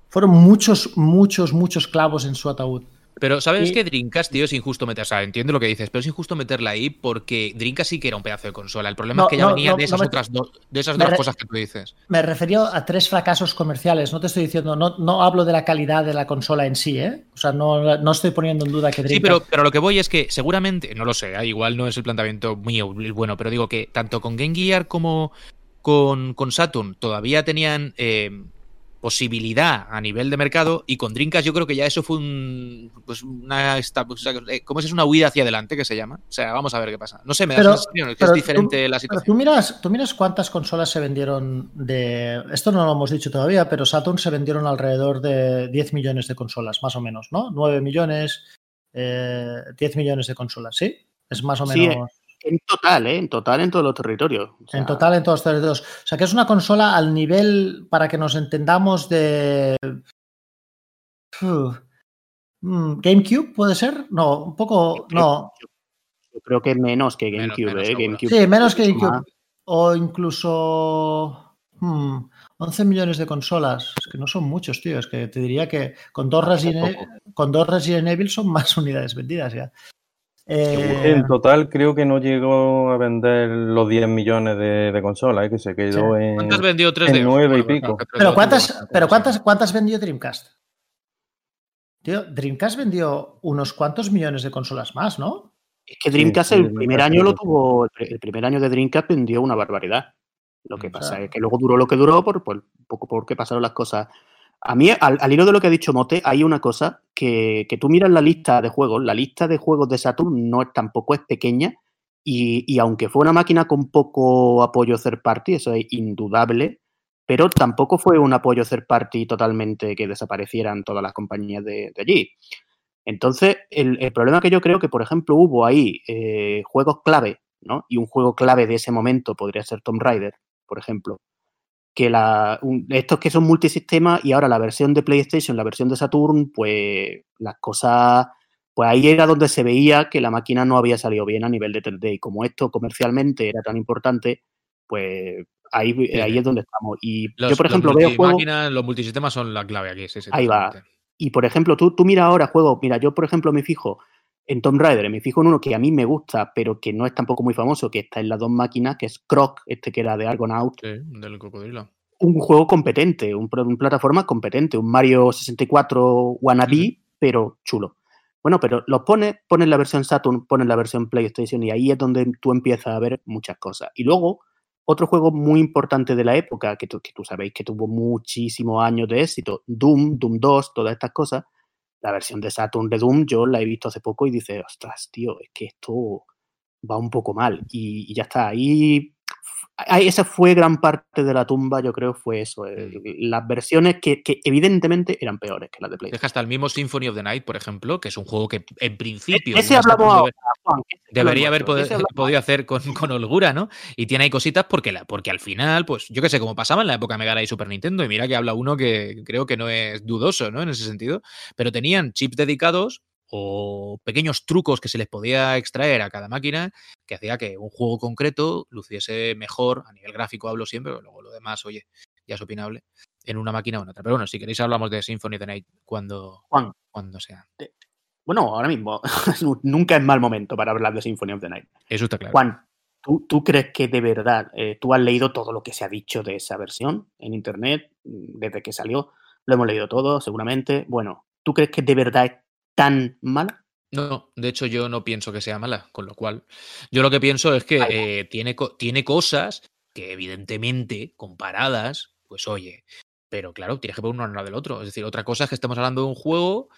Fueron muchos, muchos, muchos clavos en su ataúd. Pero, ¿sabes Y- que Dreamcast, tío, es injusto meter? O sea, entiendo lo que dices, pero es injusto meterla ahí porque Dreamcast sí que era un pedazo de consola. El problema No, es que ya no, venía no, de esas me- otras dos, de esas me dos re- cosas que tú dices. Me refería a tres fracasos comerciales. No te estoy diciendo, no, no hablo de la calidad de la consola en sí, ¿eh? O sea, no, no estoy poniendo en duda que Sí, Dreamcast. pero, pero lo que voy es que seguramente, no lo sé, ¿eh? igual no es el planteamiento mío bueno, pero digo que tanto con Game Gear como con, con Saturn todavía tenían eh, posibilidad a nivel de mercado y con Dreamcast yo creo que ya eso fue un, pues una, esta- o sea, eh, ¿cómo es? Es una huida hacia adelante que se llama. O sea, vamos a ver qué pasa. No sé, me da Pero- la sensación que es tú- diferente la Pero situación. tú miras, tú miras cuántas consolas se vendieron de. Esto no lo hemos dicho todavía, pero Saturn se vendieron alrededor de 10 millones de consolas, más o menos, ¿no? 9 millones, eh, 10 millones de consolas, ¿sí? Es más o Sí, menos. En total, ¿eh? En total en todos los territorios. O sea, En total, en todos los territorios. O sea, que es una consola al nivel, para que nos entendamos, de. Mm, ¿GameCube puede ser? No, un poco. No. Yo creo que menos que GameCube, menos, ¿eh? GameCube Sí, menos que GameCube. más. O incluso. hmm, 11 millones de consolas. Es que no son muchos, tío. Es que te diría que con dos, Resident, con dos Resident Evil son más unidades vendidas ya. Eh, En total creo que no llegó a vender los 10 millones de, de consolas, ¿eh? que se quedó en... ¿Cuántas vendió 3D? en nueve y Bueno, pico. claro, que 3D pero ¿cuántas, pero cuántas, cuántas vendió Dreamcast? Tío, Dreamcast vendió unos cuantos millones de consolas más, ¿no? Es que Dreamcast sí, el Dreamcast primer año lo tuvo, el pr- el primer año de Dreamcast vendió una barbaridad. Lo que O pasa sea- es que luego duró lo que duró por, poco porque pasaron las cosas. A mí, al, al hilo de lo que ha dicho Mote, hay una cosa que, que tú miras la lista de juegos, la lista de juegos de Saturn no es, tampoco es pequeña y, y aunque fue una máquina con poco apoyo third party, eso es indudable, pero tampoco fue un apoyo third party totalmente que desaparecieran todas las compañías de, allí. Entonces, el, el problema que yo creo que, por ejemplo, hubo ahí eh, juegos clave, ¿no? Y un juego clave de ese momento podría ser Tomb Raider, por ejemplo. Que la, un- estos que son multisistemas y ahora la versión de PlayStation, la versión de Saturn, pues las cosas, pues ahí era donde se veía que la máquina no había salido bien a nivel de 3D. Y como esto comercialmente era tan importante, pues ahí, ahí es donde estamos. Y Los, yo, por los ejemplo, veo juegos... los multisistemas son la clave aquí. Sí, sí, Ahí va. Y por ejemplo, tú, tú mira ahora juegos, mira, yo por ejemplo me fijo en Tomb Raider, me fijo en uno que a mí me gusta, pero que no es tampoco muy famoso, que está en las dos máquinas, que es Croc, este que era de Argonaut, Sí, del cocodrilo. un juego competente, un, pro- un plataforma competente, un Mario 64 wannabe, pero chulo. Bueno, pero los pones, pones la versión Saturn, pones la versión PlayStation y ahí es donde tú empiezas a ver muchas cosas. Y luego, otro juego muy importante de la época, que tú, que tú sabéis que tuvo muchísimos años de éxito, Doom, Doom 2, todas estas cosas, la versión de Saturn de Doom yo la he visto hace poco y dice, ostras, tío, es que esto va un poco mal. Y, y ya está, ahí esa fue gran parte de la tumba, yo creo, fue eso. el- las versiones que, que evidentemente eran peores que las de PlayStation. Deja hasta el mismo Symphony of the Night, por ejemplo, que es un juego que en principio. Ese hablamos ahora, de- Juan. ese es Debería haber podido hacer con, con holgura, ¿no? Y tiene ahí cositas porque, la, porque al final, pues yo qué sé, como pasaba en la época Mega Drive y Super Nintendo, y mira que habla uno que creo que no es dudoso, ¿no? En ese sentido, pero tenían chips dedicados o pequeños trucos que se les podía extraer a cada máquina que hacía que un juego concreto luciese mejor, a nivel gráfico hablo siempre, pero luego lo demás, oye, ya es opinable, en una máquina o en otra. Pero bueno, si queréis hablamos de Symphony of the Night cuando, Juan. cuando sea. Bueno, ahora mismo nunca es mal momento para hablar de Symphony of the Night. Eso está claro. Juan, ¿tú, tú crees que de verdad eh, tú has leído todo lo que se ha dicho de esa versión en internet mm, desde que salió? Lo hemos leído todo, seguramente. Bueno, ¿tú crees que de verdad es tan mala? No, de hecho yo no pienso que sea mala, con lo cual yo lo que pienso es que eh, tiene, tiene cosas que evidentemente comparadas, pues oye, pero claro, tienes que poner uno al lado del otro. Es decir, otra cosa es que estamos hablando de un juego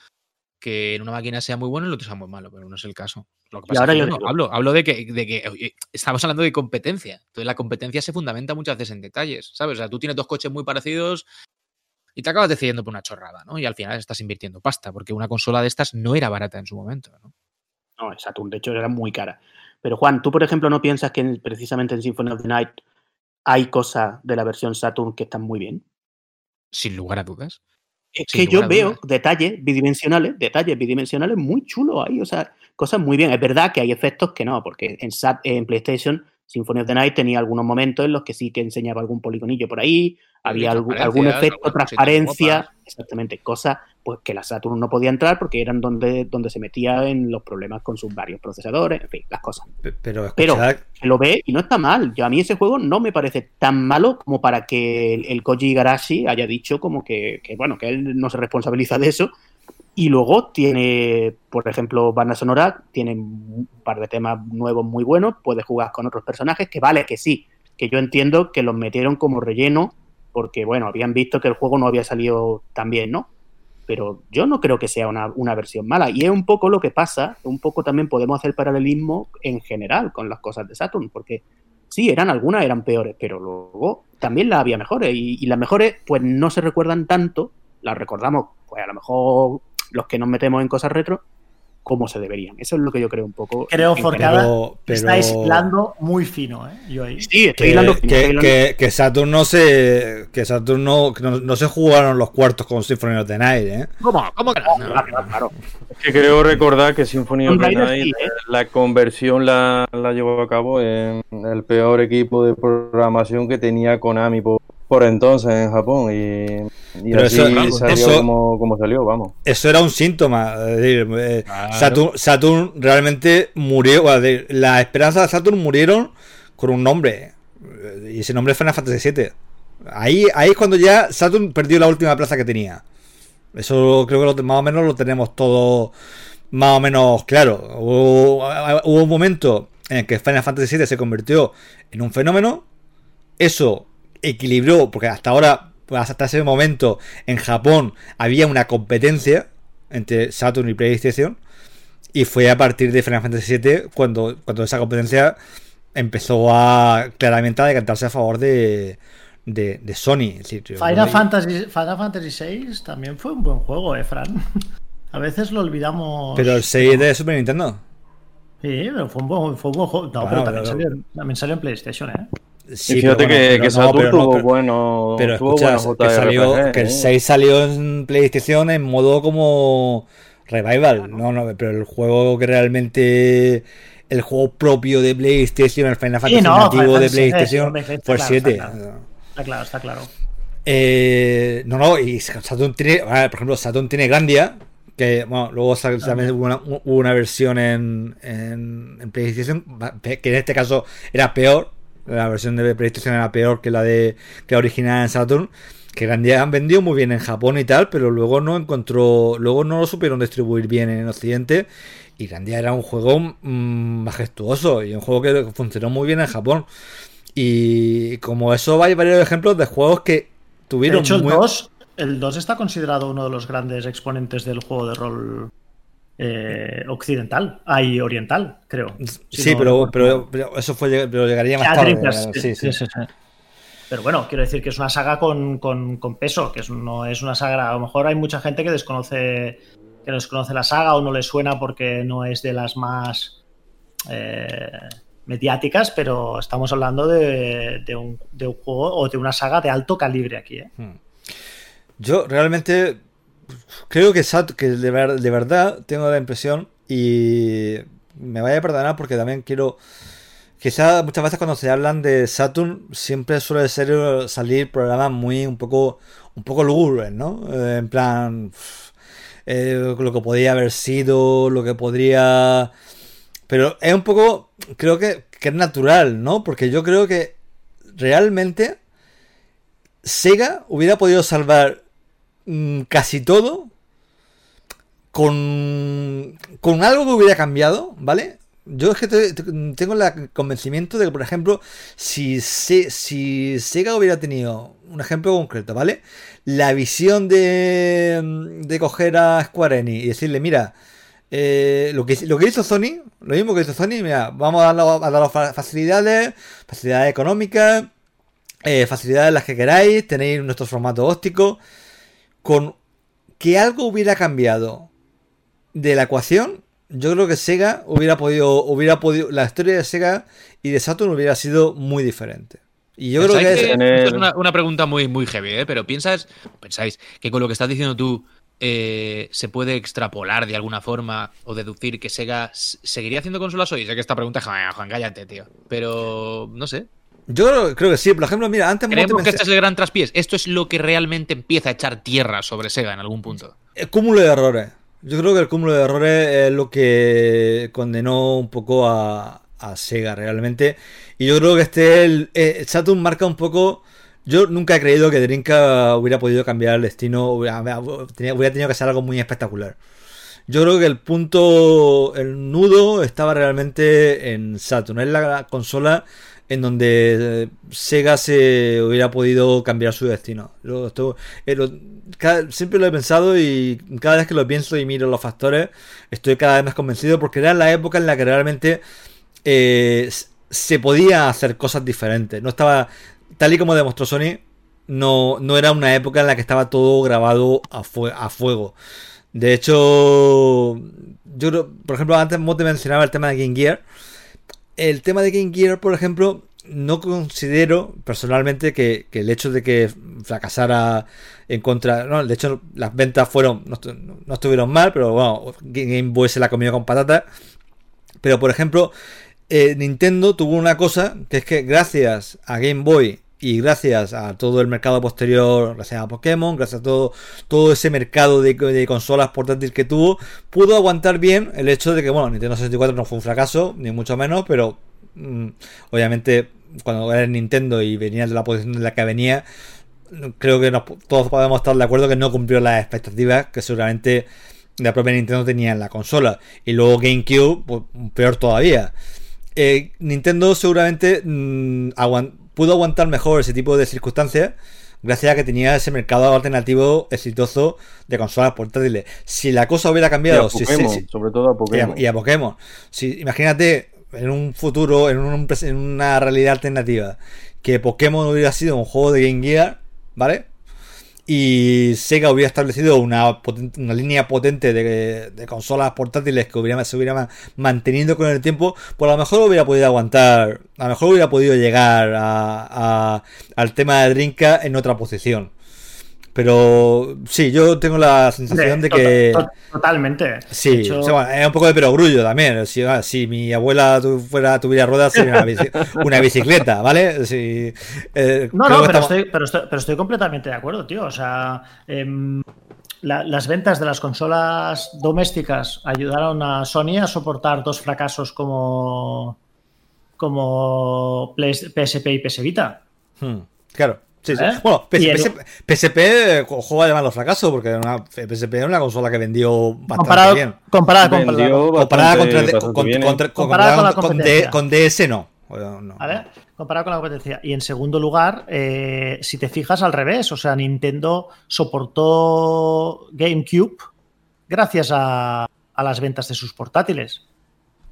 que en una máquina sea muy bueno y en otro sea muy malo, pero no es el caso. Lo que Y ahora es que, yo digo- hablo, hablo de que, de que oye, estamos hablando de competencia. Entonces la competencia se fundamenta muchas veces en detalles, ¿sabes? O sea, tú tienes dos coches muy parecidos y te acabas decidiendo por una chorrada, ¿no? Y al final estás invirtiendo pasta, porque una consola de estas no era barata en su momento, ¿no? No, Saturn, de hecho, era muy cara. Pero Juan, ¿tú, por ejemplo, no piensas que en- precisamente en Symphony of the Night hay cosas de la versión Saturn que están muy bien? Sin lugar a dudas. Es Sin que yo veo dudas. detalles bidimensionales, detalles bidimensionales muy chulos ahí, o sea, cosas muy bien. Es verdad que hay efectos que no, porque en, Sat- en PlayStation Symphony of the Night tenía algunos momentos en los que sí que enseñaba algún poligonillo por ahí, había algún, algún efecto, transparencia, exactamente, cosas pues que la Saturn no podía entrar porque eran donde, donde se metía en los problemas con sus varios procesadores, en fin, las cosas. Pe- Pero Pero- lo ve y no está mal. Yo, a mí ese juego no me parece tan malo como para que el, el Koji Igarashi haya dicho como que, que, bueno, que él no se responsabiliza de eso. Y luego tiene, por ejemplo, banda sonora, tiene un par de temas nuevos muy buenos, puedes jugar con otros personajes, que vale, que sí, que yo entiendo que los metieron como relleno, porque bueno, habían visto que el juego no había salido tan bien, ¿no? Pero yo no creo que sea una, una versión mala. Y es un poco lo que pasa, un poco también podemos hacer paralelismo en general con las cosas de Saturn, porque sí, eran algunas, eran peores, pero luego también las había mejores. Y, y las mejores, pues no se recuerdan tanto, las recordamos, pues a lo mejor los que nos metemos en cosas retro, como se deberían. Eso es lo que yo creo un poco. Creo, Forcada, pero, pero- Estáis hilando muy fino, ¿eh? Yo ahí. Sí, estoy que, hilando fino, que- estoy hilando que- que Saturn no se que Saturn no, que no, no se jugaron los cuartos con Symphony of the Night, ¿eh? ¿Cómo? ¿Cómo que no? Claro, claro, claro. Es que creo recordar que Symphony of the Night, sí, ¿eh? la conversión la, la llevó a cabo en el peor equipo de programación que tenía Konami por, por entonces en Japón. Y, y Pero así eso- salió eso- como, como salió, vamos. Eso era un síntoma. Es decir, eh, Claro. Saturn, Saturn realmente murió. es decir, las esperanzas de Saturn murieron con un nombre. Y ese nombre es Final Fantasy VII. Ahí, ahí es cuando ya Saturn perdió la última plaza que tenía. Eso creo que lo- más o menos lo tenemos todo más o menos claro. Hubo, hubo un momento en el que Final Fantasy VII se convirtió en un fenómeno. Eso equilibró, porque hasta ahora, hasta ese momento, en Japón había una competencia entre Saturn y PlayStation. Y fue a partir de Final Fantasy VII cuando, cuando esa competencia empezó a claramente a decantarse a favor de, de, de Sony. Decir, Final Fantasy, Final Fantasy VI también fue un buen juego, ¿eh, Fran? A veces lo olvidamos. Pero el 6 de Super Nintendo. Sí, pero fue un buen, fue un buen juego. No, Bueno, pero también, pero- salió, también salió en PlayStation, ¿eh? Sí, y fíjate pero que, bueno, que pero no, Saturn pero no, tuvo pero- bueno. Pero tuvo escucha, que, salió, JRPG, que el ¿eh? 6 salió en PlayStation en modo como revival. No, no, pero el juego que realmente. El juego propio de PlayStation, el Final Fantasy no, nativo Final de Fantasy VI, PlayStation, fue el claro, 7. está claro. Está claro. Eh, no, no, y Saturn tiene. por ejemplo, Saturn tiene Grandia. Que bueno, luego también hubo una, versión en, en, en PlayStation. Que en este caso era peor. La versión de PlayStation era peor que la de que la original en Saturn. Que Grandia han vendido muy bien en Japón y tal, pero luego no encontró. Luego no lo supieron distribuir bien en Occidente. Y Grandia era un juego mm, majestuoso y un juego que funcionó muy bien en Japón. Y como eso hay varios ejemplos de juegos que De tuvieron hecho, el muy- 2, el 2 está considerado uno de los grandes exponentes del juego de rol eh, occidental. Ahí, oriental, creo. Si Sí, no pero, pero, eso fue pero llegaría más tarde. Sí, sí. sí. Pero bueno, quiero decir que es una saga con, con- con peso, que es- no es una saga. A lo mejor hay mucha gente que desconoce que no desconoce la saga o no le suena porque no es de las más eh, mediáticas, pero estamos hablando de, de un, de un juego o de una saga de alto calibre aquí. ¿eh? Yo realmente creo que, que de, ver- de verdad tengo la impresión y me vaya a perdonar porque también quiero quizá muchas veces cuando se hablan de Saturn siempre suele ser salir programas muy un poco un poco lúgubres, ¿no? Eh, en plan eh, lo que podría haber sido, lo que podría pero es un poco creo que, que es natural, ¿no? Porque yo creo que realmente Sega hubiera podido salvar casi todo con, con algo que hubiera cambiado, ¿vale? Yo es que tengo el convencimiento de que, por ejemplo, si, si Sega hubiera tenido un ejemplo concreto, ¿vale? La visión de, de coger a Square Enix y decirle, mira, eh, lo, que, lo que hizo Sony, lo mismo que hizo Sony, mira, vamos a dar, a facilidades, facilidades económicas, eh, facilidades las que queráis, tenéis nuestro formato óptico, con que algo hubiera cambiado de la ecuación, yo creo que Sega hubiera podido, hubiera podido, la historia de Sega y de Saturn hubiera sido muy diferente. Y yo creo que, es, una, pregunta muy, muy heavy, ¿eh? pero piensas, pensáis que con lo que estás diciendo tú eh, se puede extrapolar de alguna forma o deducir que Sega seguiría haciendo consolas hoy. Sé que esta pregunta, Juan, Juan cállate, tío. Pero no sé. Yo creo, que sí. Por ejemplo, mira, antes Creemos que este es el gran traspiés. Esto es lo que realmente empieza a echar tierra sobre Sega en algún punto. El cúmulo de errores. Yo creo que el cúmulo de errores es lo que condenó un poco a, Sega realmente. Y yo creo que este el, eh, Saturn marca un poco. Yo nunca he creído que Drinka hubiera podido cambiar el destino, hubiera, tenido que ser algo muy espectacular. Yo creo que el punto, el nudo estaba realmente en Saturn. Es la consola en donde eh, Sega se hubiera podido cambiar su destino. Eh, siempre lo he pensado y cada vez que lo pienso y miro los factores, estoy cada vez más convencido porque era la época en la que realmente eh, se podía hacer cosas diferentes. No estaba, tal y como demostró Sony, no, no era una época en la que estaba todo grabado a, a fuego. De hecho, yo por ejemplo, antes te mencionaba el tema de Game Gear el tema de Game Gear, por ejemplo, no considero personalmente que, el hecho de que fracasara en contra. No, de hecho, las ventas fueron. No, estuvieron mal, pero bueno, Game Boy se la comió con patata. Pero por ejemplo, eh, Nintendo tuvo una cosa que es que gracias a Game Boy y gracias a todo el mercado posterior, gracias a Pokémon, gracias a todo, todo ese mercado de, de, consolas portátiles que tuvo, pudo aguantar bien el hecho de que, bueno, Nintendo 64 no fue un fracaso, ni mucho menos, pero mm, obviamente cuando era Nintendo y venía de la posición en la que venía, creo que todos podemos estar de acuerdo que no cumplió las expectativas que seguramente la propia Nintendo tenía en la consola. Y luego GameCube, pues, peor todavía. Eh, Nintendo seguramente mm, aguantó pudo aguantar mejor ese tipo de circunstancias gracias a que tenía ese mercado alternativo exitoso de consolas portátiles. Si la cosa hubiera cambiado, sobre todo a Pokémon. Y a, Pokémon. Si, imagínate en un futuro, en, en una realidad alternativa, que Pokémon hubiera sido un juego de Game Gear, ¿vale? Y Sega hubiera establecido una, una línea potente de, consolas portátiles que hubiera, se hubiera mantenido con el tiempo, pues a lo mejor hubiera podido aguantar, a lo mejor hubiera podido llegar a, al tema de Drinka en otra posición. Pero sí, yo tengo la sensación de que. Totalmente. Sí, es un poco de perogrullo también. Si, ah, si mi abuela fuera, tuviera ruedas, sería una, bicicleta, ¿vale? Eh, no, no, pero, estoy, pero, estoy, completamente de acuerdo, tío. O sea, em, las ventas de las consolas domésticas ayudaron a Sony a soportar dos fracasos como, como PSP y PS Vita. Hmm, claro. Sí, sí. ¿Eh? Bueno, PSP, juega además los fracasos, porque una, PSP era una consola que vendió bastante comparado, bien. Comparada, con, comparada, con, con, DS no. ¿Vale? Comparado con la competencia. Y en segundo lugar, eh, si te fijas al revés, o sea, Nintendo soportó GameCube gracias a, a las ventas de sus portátiles.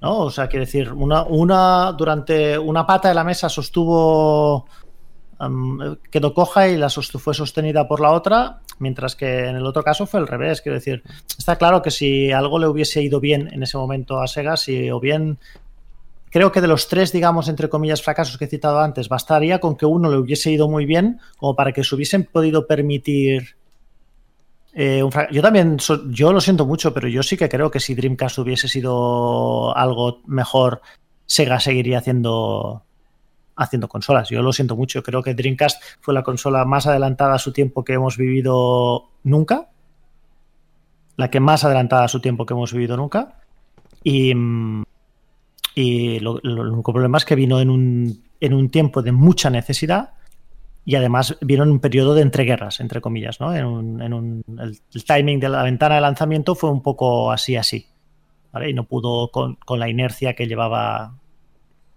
¿no? O sea, quiere decir, una, una durante una pata de la mesa sostuvo quedó coja y la fue sostenida por la otra, mientras que en el otro caso fue el revés. Quiero decir, está claro que si algo le hubiese ido bien en ese momento a Sega, si o bien creo que de los tres, digamos, entre comillas, fracasos que he citado antes, bastaría con que uno le hubiese ido muy bien, como para que se hubiesen podido permitir. Eh, yo también, yo lo siento mucho, pero yo sí que creo que si Dreamcast hubiese sido algo mejor, Sega seguiría haciendo haciendo consolas. Yo lo siento mucho. Creo que Dreamcast fue la consola más adelantada a su tiempo que hemos vivido nunca. La que más adelantada a su tiempo que hemos vivido nunca. Y, y lo, único problema es que vino en un, en un tiempo de mucha necesidad y además vino en un periodo de entreguerras, entre comillas. ¿no? En un, el, timing de la ventana de lanzamiento fue un poco así, así. ¿vale? Y no pudo con la inercia que llevaba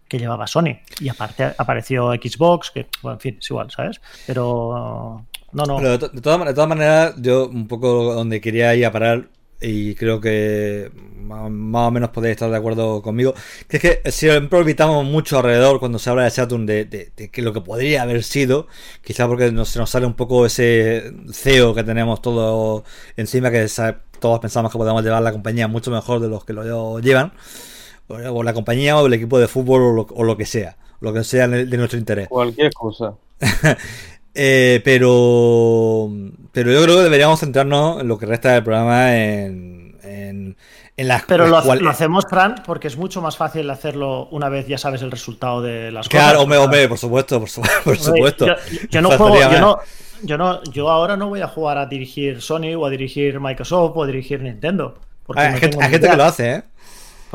que llevaba Sony. Y aparte apareció Xbox, que, bueno, en fin, es igual, ¿sabes? Pero no, no. de, todas, maneras, yo un poco donde quería ir a parar, y creo que más o menos podéis estar de acuerdo conmigo, que es que siempre orbitamos mucho alrededor cuando se habla de Saturn de, de, de que lo que podría haber sido, quizá porque nos, se nos sale un poco ese CEO que tenemos todo encima, que todos pensamos que podemos llevar la compañía mucho mejor de los que lo llevan, o la compañía o el equipo de fútbol o lo, o lo que sea, lo que sea de nuestro interés. Cualquier cosa. Eh, pero, pero yo creo que deberíamos centrarnos en lo que resta del programa en, en, en las Pero lo, cual... lo, hacemos, Fran, porque es mucho más fácil hacerlo una vez ya sabes el resultado de las claro, cosas. Claro, hombre, por supuesto, por, su, por supuesto. Yo, yo no juego, yo no, yo no, yo ahora no voy a jugar a dirigir Sony o a dirigir Microsoft o a dirigir Nintendo. Porque hay, no gente, hay gente que lo hace, ¿eh?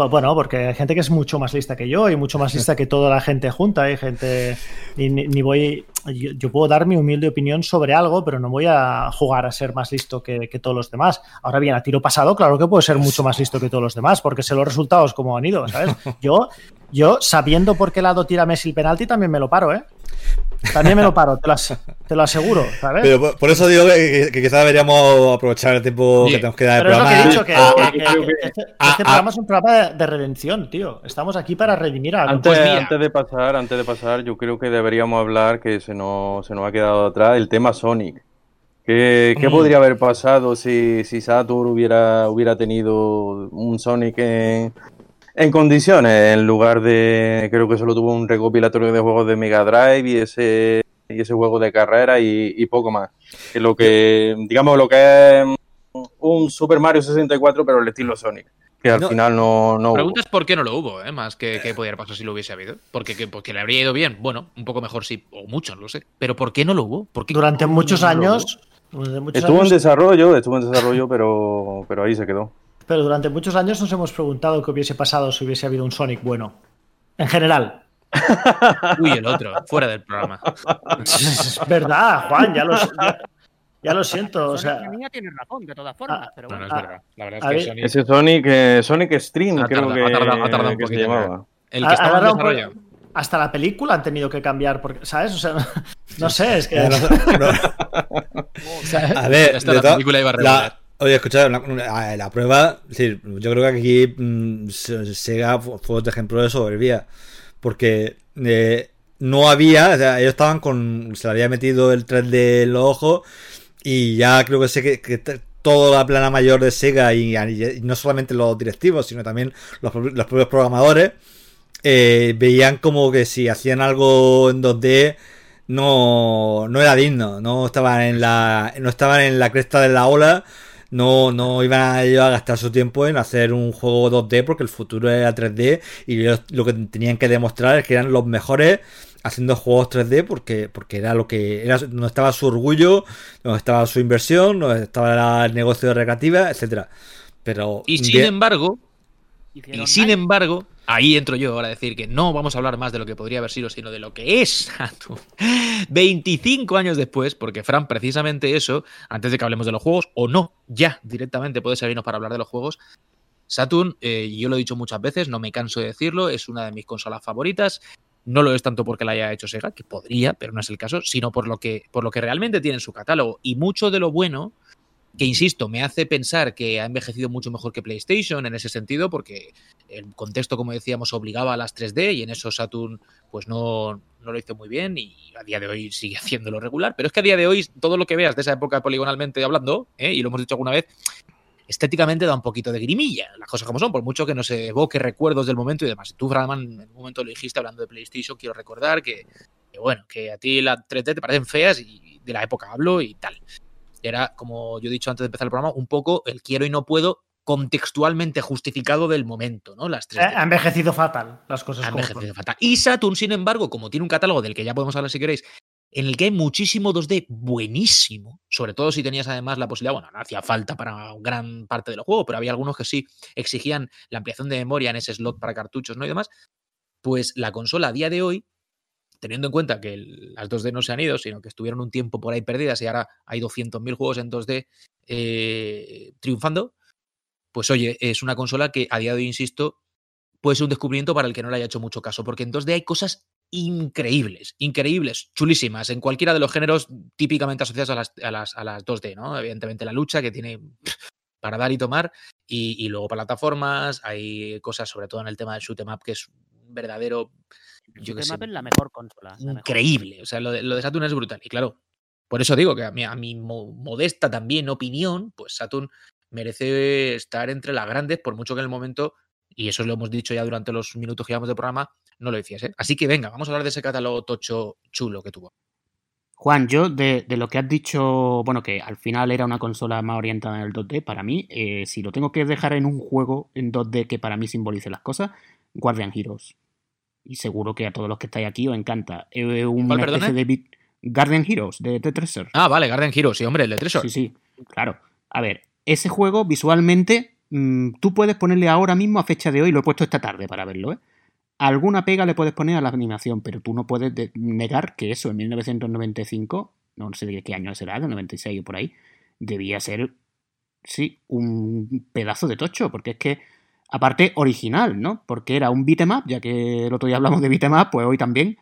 Pues bueno, porque hay gente que es mucho más lista que yo y mucho más lista que toda la gente junta. Hay gente. Ni, ni voy. Yo, yo, puedo dar mi humilde opinión sobre algo, pero no voy a jugar a ser más listo que, que, todos los demás. Ahora bien, a tiro pasado, claro que puedo ser mucho más listo que todos los demás, porque sé los resultados como han ido, ¿sabes? Yo, yo sabiendo por qué lado tira Messi el penalti, también me lo paro, ¿eh? También me lo paro, te lo, te lo aseguro, ¿sabes? Pero por, por eso digo que, que, quizás deberíamos aprovechar el tiempo que tenemos que dar Pero al programa. es lo que he dicho, que, ah, que, que este, ah, este programa es un programa de, de, redención, tío. Estamos aquí para redimir a antes, antes de pasar, antes de pasar, yo creo que deberíamos hablar, que se nos, se nos ha quedado atrás, el tema Sonic. ¿Qué, qué mm. podría haber pasado si, si Saturn hubiera, hubiera tenido un Sonic en, en condiciones, en lugar de, creo que solo tuvo un recopilatorio de juegos de Mega Drive y ese, y ese juego de carrera y, y poco más. Que lo que, digamos, lo que es un Super Mario 64, pero el estilo Sonic. Que al no, final no, no La pregunta es por qué no lo hubo, ¿eh? más que, que podría pasar si lo hubiese habido. Porque, que, porque le habría ido bien, bueno, un poco mejor sí, o mucho, no lo sé. Pero ¿por qué no lo hubo? ¿Por qué Durante no, muchos no años. Muchos estuvo años... en desarrollo, estuvo en desarrollo, pero, pero ahí se quedó. Pero durante muchos años nos hemos preguntado qué hubiese pasado si hubiese habido un Sonic bueno. En general. Uy, el otro, fuera del programa. Es verdad, Juan, ya lo, ya, ya lo siento. O sea, niña tiene razón, de todas formas. Ah, pero no, bueno. no es verdad. La verdad es que Sonic... Ese Sonic, eh, Sonic Stream, ha creo tardado, que, ha tardado, ha tardado un poquito. llamaba. El que estaba en desarrollo. Hasta la película han tenido que cambiar, porque, ¿sabes? O sea, no sé, es que. No, no, ¿sabes? A ver, Hasta la película iba a regular. La... Oye, escuchad, la, la, prueba, es yo creo que aquí mmm, Sega fue otro ejemplo de soberbia, porque eh, no había, o sea, ellos estaban con, se le había metido el 3D en los ojos y ya creo que sé que, que toda la plana mayor de Sega y, no solamente los directivos, sino también los, los propios programadores eh, veían como que si hacían algo en 2D no, no era digno, no estaban en la, no estaban en la cresta de la ola no, no iban a, gastar su tiempo en hacer un juego 2D porque el futuro era 3D y ellos lo que tenían que demostrar es que eran los mejores haciendo juegos 3D porque, porque era lo que era, no estaba su orgullo, no estaba su inversión, no estaba el negocio de recreativa, etcétera. Pero y sin de... embargo, y sin embargo, ahí entro yo ahora a decir que no vamos a hablar más de lo que podría haber sido, sino de lo que es Saturn. 25 años después, porque Fran, precisamente eso, antes de que hablemos de los juegos, o no, ya directamente puede servirnos para hablar de los juegos. Saturn, eh, yo lo he dicho muchas veces, no me canso de decirlo, es una de mis consolas favoritas. No lo es tanto porque la haya hecho Sega, que podría, pero no es el caso, sino por lo que, por lo que realmente tiene en su catálogo. Y mucho de lo bueno que insisto, me hace pensar que ha envejecido mucho mejor que PlayStation en ese sentido, porque el contexto, como decíamos, obligaba a las 3D y en eso Saturn pues no, no lo hizo muy bien y a día de hoy sigue haciéndolo regular. Pero es que a día de hoy todo lo que veas de esa época poligonalmente hablando, ¿eh? y lo hemos dicho alguna vez, estéticamente da un poquito de grimilla, las cosas como son, por mucho que nos evoque recuerdos del momento y demás. Tú, Fradman, en un momento lo dijiste hablando de PlayStation, quiero recordar que, que bueno, que a ti las 3D te parecen feas y de la época hablo y tal era, como yo he dicho antes de empezar el programa, un poco el quiero y no puedo contextualmente justificado del momento, ¿no? Las tres. Ha envejecido fatal las cosas. Ha envejecido fatal. Y Saturn, sin embargo, como tiene un catálogo del que ya podemos hablar si queréis, en el que hay muchísimo 2D buenísimo, sobre todo si tenías además la posibilidad, bueno, no hacía falta para gran parte del juego, pero había algunos que sí exigían la ampliación de memoria en ese slot para cartuchos, ¿no? Y demás, pues la consola a día de hoy teniendo en cuenta que las 2D no se han ido, sino que estuvieron un tiempo por ahí perdidas y ahora hay 200.000 juegos en 2D eh, triunfando, pues oye, es una consola que a día de hoy, insisto, puede ser un descubrimiento para el que no le haya hecho mucho caso, porque en 2D hay cosas increíbles, increíbles, chulísimas, en cualquiera de los géneros típicamente asociados a las, a las, a las 2D, ¿no? Evidentemente la lucha que tiene para dar y tomar, y, y luego plataformas, hay cosas sobre todo en el tema del shoot em up que es un verdadero... Yo que sé, es la mejor consola. La increíble, mejor. o sea, lo de, lo de Saturn es brutal, y claro, por eso digo que a mi, a mi modesta también opinión, pues Saturn merece estar entre las grandes, por mucho que en el momento, y eso lo hemos dicho ya durante los minutos que llevamos de programa, no lo decías. ¿eh? Así que venga, vamos a hablar de ese catálogo tocho chulo que tuvo. Juan, yo de, de, lo que has dicho, bueno, que al final era una consola más orientada en el 2D, para mí, eh, si lo tengo que dejar en un juego en 2D que para mí simbolice las cosas, Guardian Heroes. Y seguro que a todos los que estáis aquí os encanta. Eh, un ¿Cuál, especie de bit... Guardian Heroes, de, de Treasure. Ah, vale, Guardian Heroes, sí, hombre, el de Treasure. Sí, sí, claro. A ver, ese juego visualmente, mmm, tú puedes ponerle ahora mismo a fecha de hoy, lo he puesto esta tarde para verlo, ¿eh? Alguna pega le puedes poner a la animación, pero tú no puedes negar que eso en 1995, no sé de qué año será, de 96 o por ahí, debía ser, sí, un pedazo de tocho, porque es que, aparte, original, ¿no? Porque era un beat'em up, ya que el otro día hablamos de beat'em up, pues hoy también,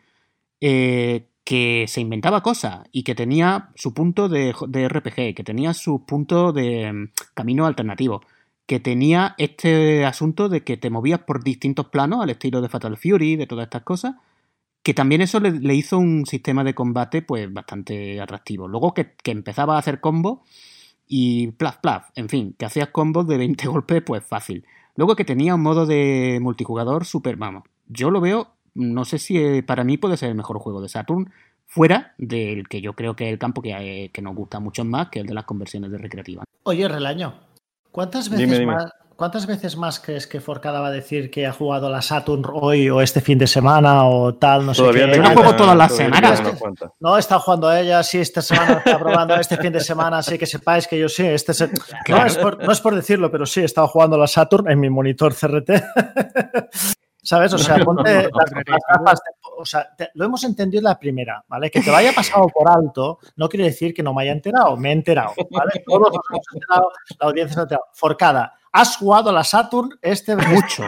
eh, que se inventaba cosas y que tenía su punto de, de RPG, que tenía su punto de um, camino alternativo que tenía este asunto de que te movías por distintos planos, al estilo de Fatal Fury, de todas estas cosas, que también eso le, le hizo un sistema de combate pues bastante atractivo. Luego que, que empezaba a hacer combos y plaf, plaf, en fin, que hacías combos de 20 golpes pues fácil. Luego que tenía un modo de multijugador súper, vamos, yo lo veo, no sé si para mí puede ser el mejor juego de Saturn, fuera del que yo creo que es el campo que, eh, que nos gusta mucho más, que es el de las conversiones de recreativa. Oye, Relaño, ¿Cuántas veces, dime, dime. Más, ¿Cuántas veces más crees que Forcada va a decir que ha jugado la Saturn hoy o este fin de semana o tal? No Todavía sé qué. Yo no juego todas las semanas. No, no, está jugando a ella, sí, esta semana está probando, este fin de semana, sí que sepáis que yo sí. Este se... claro. no, es por, no, es por, decirlo, pero sí, he estado jugando la Saturn en mi monitor CRT. ¿Sabes? O sea, ponte las, las gafas, o sea, te, lo hemos entendido la primera, ¿vale? Que te lo haya pasado por alto no quiere decir que no me haya enterado, me he enterado, ¿vale? Todos nos hemos enterado, la audiencia se ha enterado. Forcada, ¿has jugado a la Saturn este Mucho.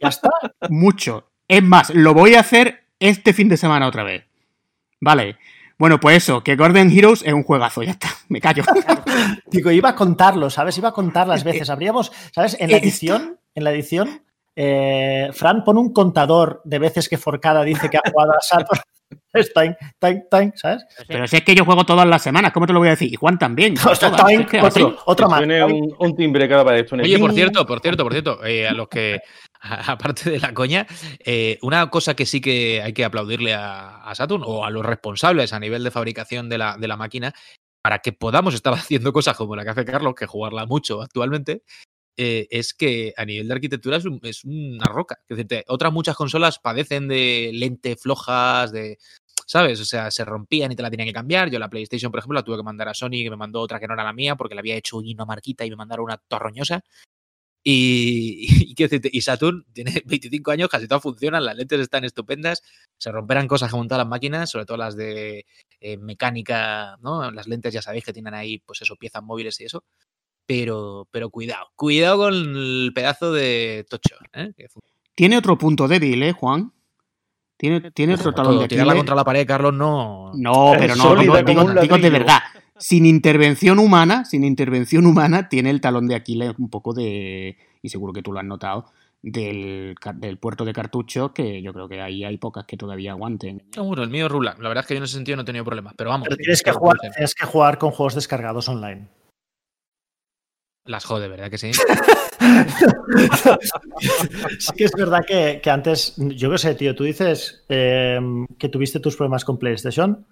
¿Ya está? Mucho. Es más, lo voy a hacer este fin de semana otra vez. Vale. Bueno, pues eso, que Gordon Heroes es un juegazo, ya está, me callo. Digo, iba a contarlo, ¿sabes? Iba a contar las veces. Habríamos, ¿sabes? En la edición, en la edición, eh, Fran pone un contador de veces que Forcada dice que ha jugado a Saturn. Es time, time, time, ¿sabes? Pero si es que yo juego todas las semanas, ¿cómo te lo voy a decir? Y Juan también. Time, es que otro, otro más. Tiene un, un, timbre cada vez. Oye, por cierto, por cierto, por cierto, eh, a los que, aparte de la coña, eh, una cosa que sí que hay que aplaudirle a, a, Saturn o a los responsables a nivel de fabricación de la, de la máquina, para que podamos estar haciendo cosas como la que hace Carlos, que jugarla mucho actualmente, eh, es que a nivel de arquitectura es, un, es una roca. Otras muchas consolas padecen de lentes flojas, de. ¿Sabes? O sea, se rompían y te la tenían que cambiar. Yo la PlayStation, por ejemplo, la tuve que mandar a Sony, que me mandó otra que no era la mía, porque la había hecho una marquita y me mandaron una torroñosa. Y, y, Saturn tiene 25 años, casi todas funcionan, las lentes están estupendas, se romperán cosas que montan las máquinas, sobre todo las de eh, mecánica, ¿no? Las lentes ya sabéis que tienen ahí, pues eso, piezas móviles y eso pero, pero cuidado, cuidado con el pedazo de tocho. ¿eh? Tiene otro punto débil, ¿eh, Juan? Tiene, tiene otro talón de Tirarla contra la pared, Carlos, no. No, pero no, digo, digo, digo, de verdad. Sin intervención humana, sin intervención humana, tiene el talón de Aquiles un poco de. Y seguro que tú lo has notado. Del, del puerto de cartucho, que yo creo que ahí hay pocas que todavía aguanten. Seguro, el mío rula. La verdad es que yo en ese sentido no he tenido problemas. Pero vamos. Pero tienes que, jugar, tienes que jugar con juegos descargados online. Las jode, ¿verdad que sí? sí que es verdad que, que antes, yo qué sé, tío, tú dices eh, que tuviste tus problemas con PlayStation.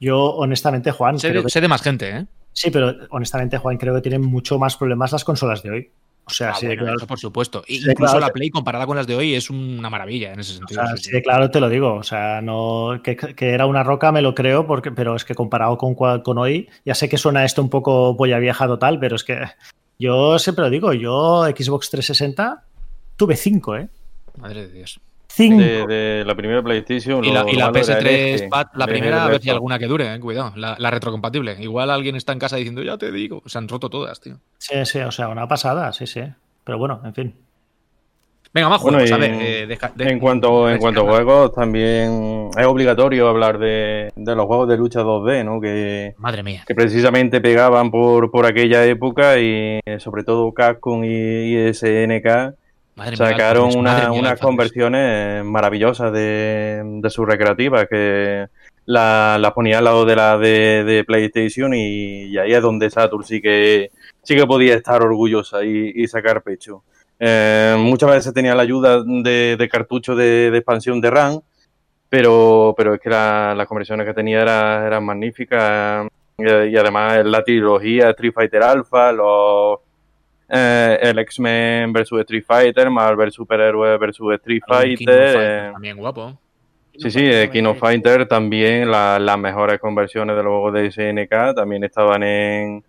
Yo, honestamente, Juan. Sé, creo que... sé de más gente, ¿eh? Sí, pero honestamente, Juan, creo que tienen mucho más problemas las consolas de hoy. O sea, ah, sí, bueno, claro. eso por supuesto. Sí, Incluso claro. la Play comparada con las de hoy es una maravilla en ese sentido. O sea, sí, sí, claro, te lo digo. O sea, no que, que, era una roca, me lo creo, porque, pero es que comparado con, con hoy, ya sé que suena esto un poco polla vieja total, pero es que yo siempre lo digo, yo Xbox 360 tuve 5, ¿eh? Madre de Dios. Cinco. De, de, la primera PlayStation. Y la, y la PS3 Pad, la primera, a ver si alguna que dure, eh, cuidado. La, la, retrocompatible. Igual alguien está en casa diciendo, ya te digo. Se han roto todas, tío. Sí, sí, o sea, una pasada, sí, sí. Pero bueno, en fin. Venga, más juegos. a ver, eh, en cuanto, en cuanto a juegos, también es obligatorio hablar de, los juegos de lucha 2D, ¿no? Que, Madre mía. Que precisamente pegaban por, por aquella época y sobre todo Capcom y, SNK sacaron unas conversiones maravillosas de, de sus recreativas que las la ponía al lado de la de, PlayStation y, ahí es donde Saturn sí que sí que podía estar orgullosa y sacar pecho. Eh, muchas veces tenía la ayuda de, cartuchos de, expansión de RAM, pero, pero es que las conversiones que tenía eran magníficas. Y, además la trilogía Street Fighter Alpha, los, eh, el X-Men versus Street Fighter, Marvel Superhéroes versus Street Fighter. Eh, también guapo. Sí, sí, King of Fighter también, las mejores conversiones de los juegos de SNK también estaban en,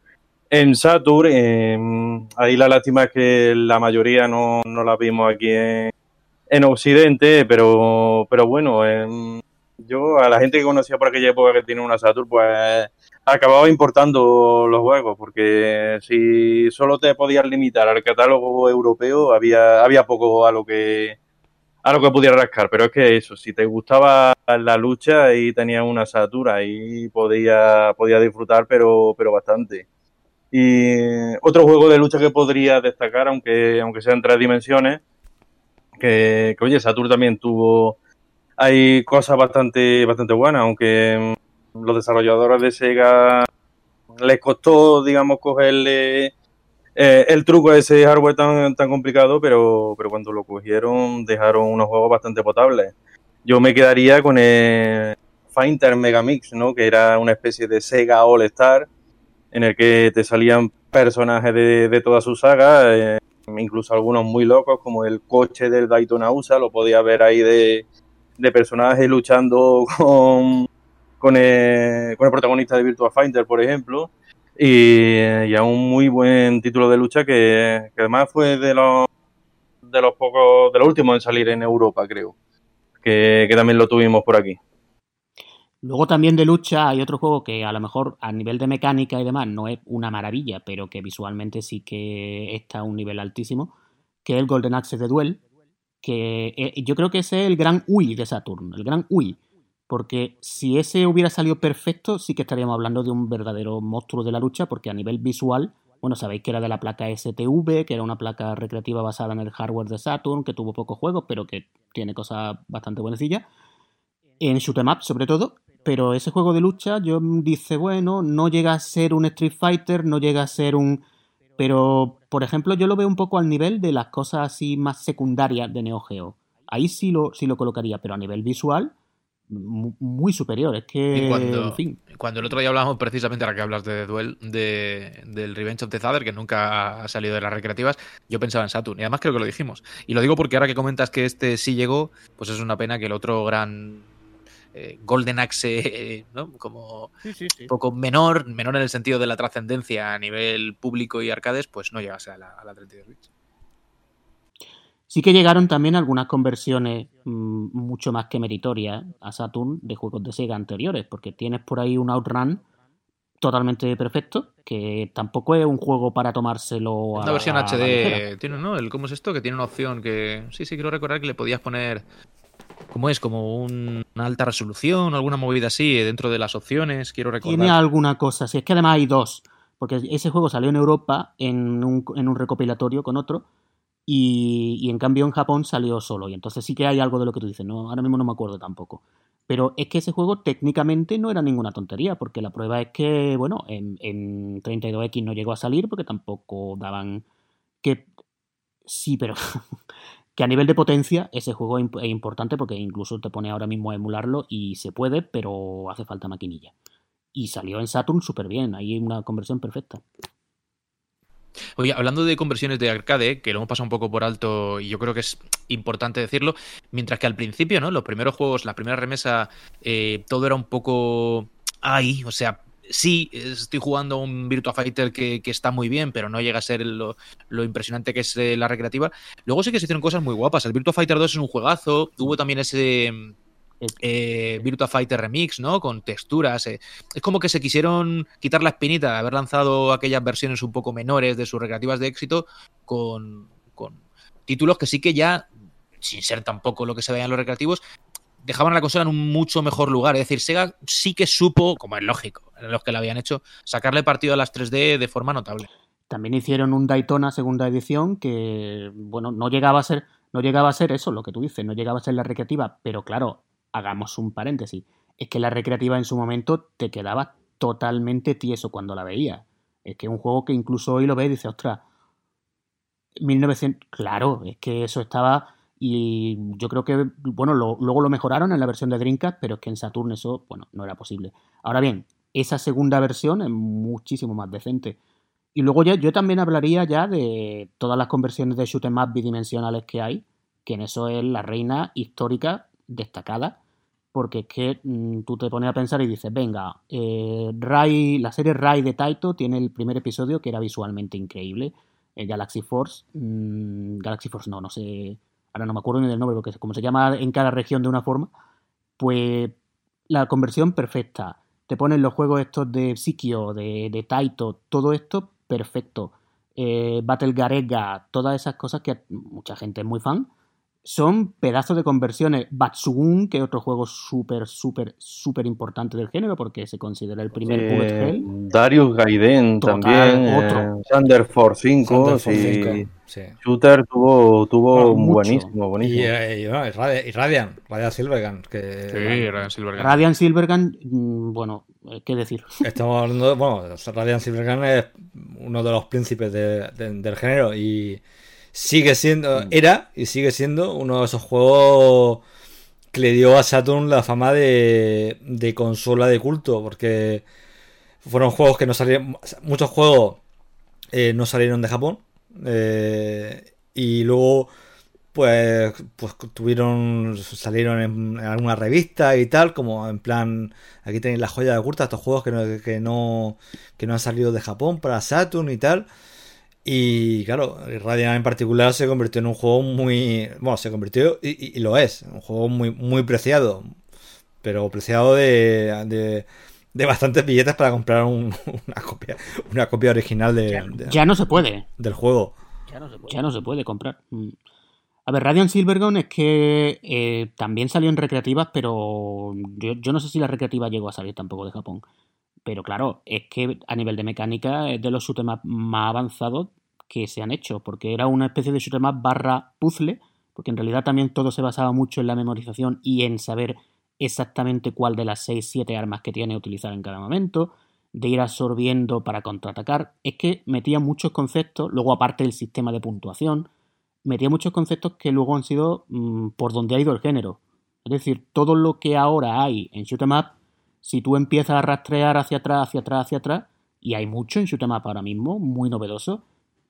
en Saturn, em, ahí la lástima es que la mayoría no, no la vimos aquí en, Occidente, pero, pero bueno, em, yo a la gente que conocía por aquella época que tiene una Saturn, pues acababa importando los juegos, porque si solo te podías limitar al catálogo europeo, había, había poco a lo que a lo que pudiera rascar, pero es que eso, si te gustaba la lucha y tenías una Saturn, ahí podía, podía disfrutar, pero, pero bastante. Y otro juego de lucha que podría destacar, aunque, aunque sea en tres dimensiones, que, oye, Saturn también tuvo, hay cosas bastante, bastante buenas, aunque los desarrolladores de Sega les costó, digamos, cogerle eh, el truco a ese hardware tan, tan complicado, pero, pero cuando lo cogieron dejaron unos juegos bastante potables. Yo me quedaría con el Fighter Megamix, ¿no? que era una especie de Sega All Star, en el que te salían personajes de, de toda su saga, eh, incluso algunos muy locos, como el coche del Daytona USA, lo podía ver ahí de, de personajes luchando con, con, el, protagonista de Virtua Fighter, por ejemplo. Y, y, a un muy buen título de lucha que, que, además fue de los de los pocos de los últimos en salir en Europa creo que, que también lo tuvimos por aquí Luego también de lucha hay otro juego que a lo mejor a nivel de mecánica y demás no es una maravilla, pero que visualmente sí que está a un nivel altísimo, que es el Golden Axe de Duel, que eh, yo creo que ese es el gran UI de Saturn, el gran UI, porque si ese hubiera salido perfecto sí que estaríamos hablando de un verdadero monstruo de la lucha, porque a nivel visual, bueno, sabéis que era de la placa STV, que era una placa recreativa basada en el hardware de Saturn, que tuvo pocos juegos, pero que tiene cosas bastante buenecillas. En shoot'em up, sobre todo, pero ese juego de lucha yo dice, bueno, no llega a ser un Street Fighter, no llega a ser un... Pero, por ejemplo, yo lo veo un poco al nivel de las cosas así más secundarias de Neo Geo. Ahí sí lo, sí lo colocaría, pero a nivel visual, muy superior. Es que, cuando, en fin. Cuando el otro día hablamos precisamente, ahora que hablas de Duel, de, del Revenge of the Father, que nunca ha salido de las recreativas, yo pensaba en Saturn. Y además creo que lo dijimos. Y lo digo porque ahora que comentas que este sí llegó, pues es una pena que el otro gran eh, Golden Axe, ¿no? Como un poco menor, menor en el sentido de la trascendencia a nivel público y arcades, pues no llegase a la, a la 32 bits. Sí que llegaron también algunas conversiones mm, mucho más que meritorias a Saturn de juegos de Sega anteriores, porque tienes por ahí un Outrun totalmente perfecto, que tampoco es un juego para tomárselo a Una versión HD, tiene, ¿no? El, ¿Cómo es esto? Que tiene una opción que... Sí, sí, quiero recordar que le podías poner ¿Cómo es? ¿Como una alta resolución alguna movida así dentro de las opciones? Quiero recordar. Tiene alguna cosa, sí, es que además hay dos. Porque ese juego salió en Europa en un, en un recopilatorio con otro. Y, en cambio en Japón salió solo. Y entonces sí que hay algo de lo que tú dices. No, ahora mismo no me acuerdo tampoco. Pero es que ese juego técnicamente no era ninguna tontería, porque la prueba es que, bueno, en, en 32X no llegó a salir porque tampoco daban que... Sí, pero que a nivel de potencia ese juego es importante porque incluso te pone ahora mismo a emularlo y se puede, pero hace falta maquinilla. Y salió en Saturn súper bien, ahí una conversión perfecta. Oye, hablando de conversiones de arcade, que lo hemos pasado un poco por alto y yo creo que es importante decirlo, mientras que al principio, ¿no? Los primeros juegos, la primera remesa, eh, todo era un poco ahí, o sea, sí, estoy jugando un Virtua Fighter que, está muy bien, pero no llega a ser lo, impresionante que es eh, la recreativa. Luego sí que se hicieron cosas muy guapas. El Virtua Fighter 2 es un juegazo. Hubo también ese eh, Virtua Fighter Remix, ¿no? Con texturas. Eh. Es como que se quisieron quitar la espinita de haber lanzado aquellas versiones un poco menores de sus recreativas de éxito con, con títulos que sí que ya, sin ser tampoco lo que se veía en los recreativos, dejaban la consola en un mucho mejor lugar. Es decir, Sega sí que supo, como es lógico, en los que la habían hecho, sacarle partido a las 3D de forma notable. También hicieron un Daytona segunda edición que, bueno, no llegaba a ser, no llegaba a ser eso, lo que tú dices, no llegaba a ser la recreativa, pero claro, hagamos un paréntesis. Es que la recreativa en su momento te quedaba totalmente tieso cuando la veías. Es que es un juego que incluso hoy lo ves y dices, ostras, 1900, claro, es que eso estaba y yo creo que, bueno, luego lo mejoraron en la versión de Dreamcast, pero es que en Saturn eso, bueno, no era posible. Ahora bien, esa segunda versión es muchísimo más decente. Y luego ya, yo también hablaría ya de todas las conversiones de shoot em up bidimensionales que hay, que en eso es la reina histórica destacada, porque es que mm, tú te pones a pensar y dices, venga, eh, Rai, la serie Rai de Taito tiene el primer episodio que era visualmente increíble, el Galaxy Force, mm, Galaxy Force no, no sé, ahora no me acuerdo ni del nombre, porque como se llama en cada región de una forma, pues la conversión perfecta. Te ponen los juegos estos de Psikio, de, de Taito, todo esto perfecto. Eh, Battle Garega, todas esas cosas que mucha gente es muy fan, son pedazos de conversiones. Batsugun, que es otro juego súper, súper, súper importante del género, porque se considera el primer eh, Bullet Hell. Darius Gaiden también. Otro. Thunder Force 5. Shooter tuvo, tuvo buenísimo, buenísimo. Y, y, Radiant, Radiant Silvergun. Que, sí, Radiant Silvergun. Radiant Silvergun, mm, bueno, eh, ¿qué decir? Estamos hablando de, bueno, Radiant Silvergun es uno de los príncipes del género y sigue siendo, mm. era y sigue siendo uno de esos juegos que le dio a Saturn la fama de, de consola de culto, porque fueron juegos que no salieron, muchos juegos eh, no salieron de Japón, eh, y luego pues, pues tuvieron, salieron en, alguna revista y tal, como en plan, aquí tenéis la joya de curta, estos juegos que no, que no, que no han salido de Japón para Saturn y tal. Y claro, Radiant en particular se convirtió en un juego muy. Bueno, se convirtió y, lo es. Un juego muy, muy preciado. Pero preciado de, de, bastantes billetes para comprar una, copia, una copia original de, ya, no se puede. Del juego. Ya no se puede, ya no se puede comprar. Mm. A ver, Radiant Silvergun es que eh, también salió en recreativas, pero yo, yo, no sé si la recreativa llegó a salir tampoco de Japón. Pero claro, es que a nivel de mecánica es de los shoot'em más avanzados que se han hecho, porque era una especie de shoot'em barra puzzle, porque en realidad también todo se basaba mucho en la memorización y en saber exactamente cuál de las 6-7 armas que tiene utilizar en cada momento, de ir absorbiendo para contraatacar. Es que metía muchos conceptos, luego aparte del sistema de puntuación, metía muchos conceptos que luego han sido mm, por donde ha ido el género. Es decir, todo lo que ahora hay en shoot'em up si tú empiezas a rastrear hacia atrás, hacia atrás, hacia atrás, y hay mucho en Shoot'em ahora mismo, muy novedoso,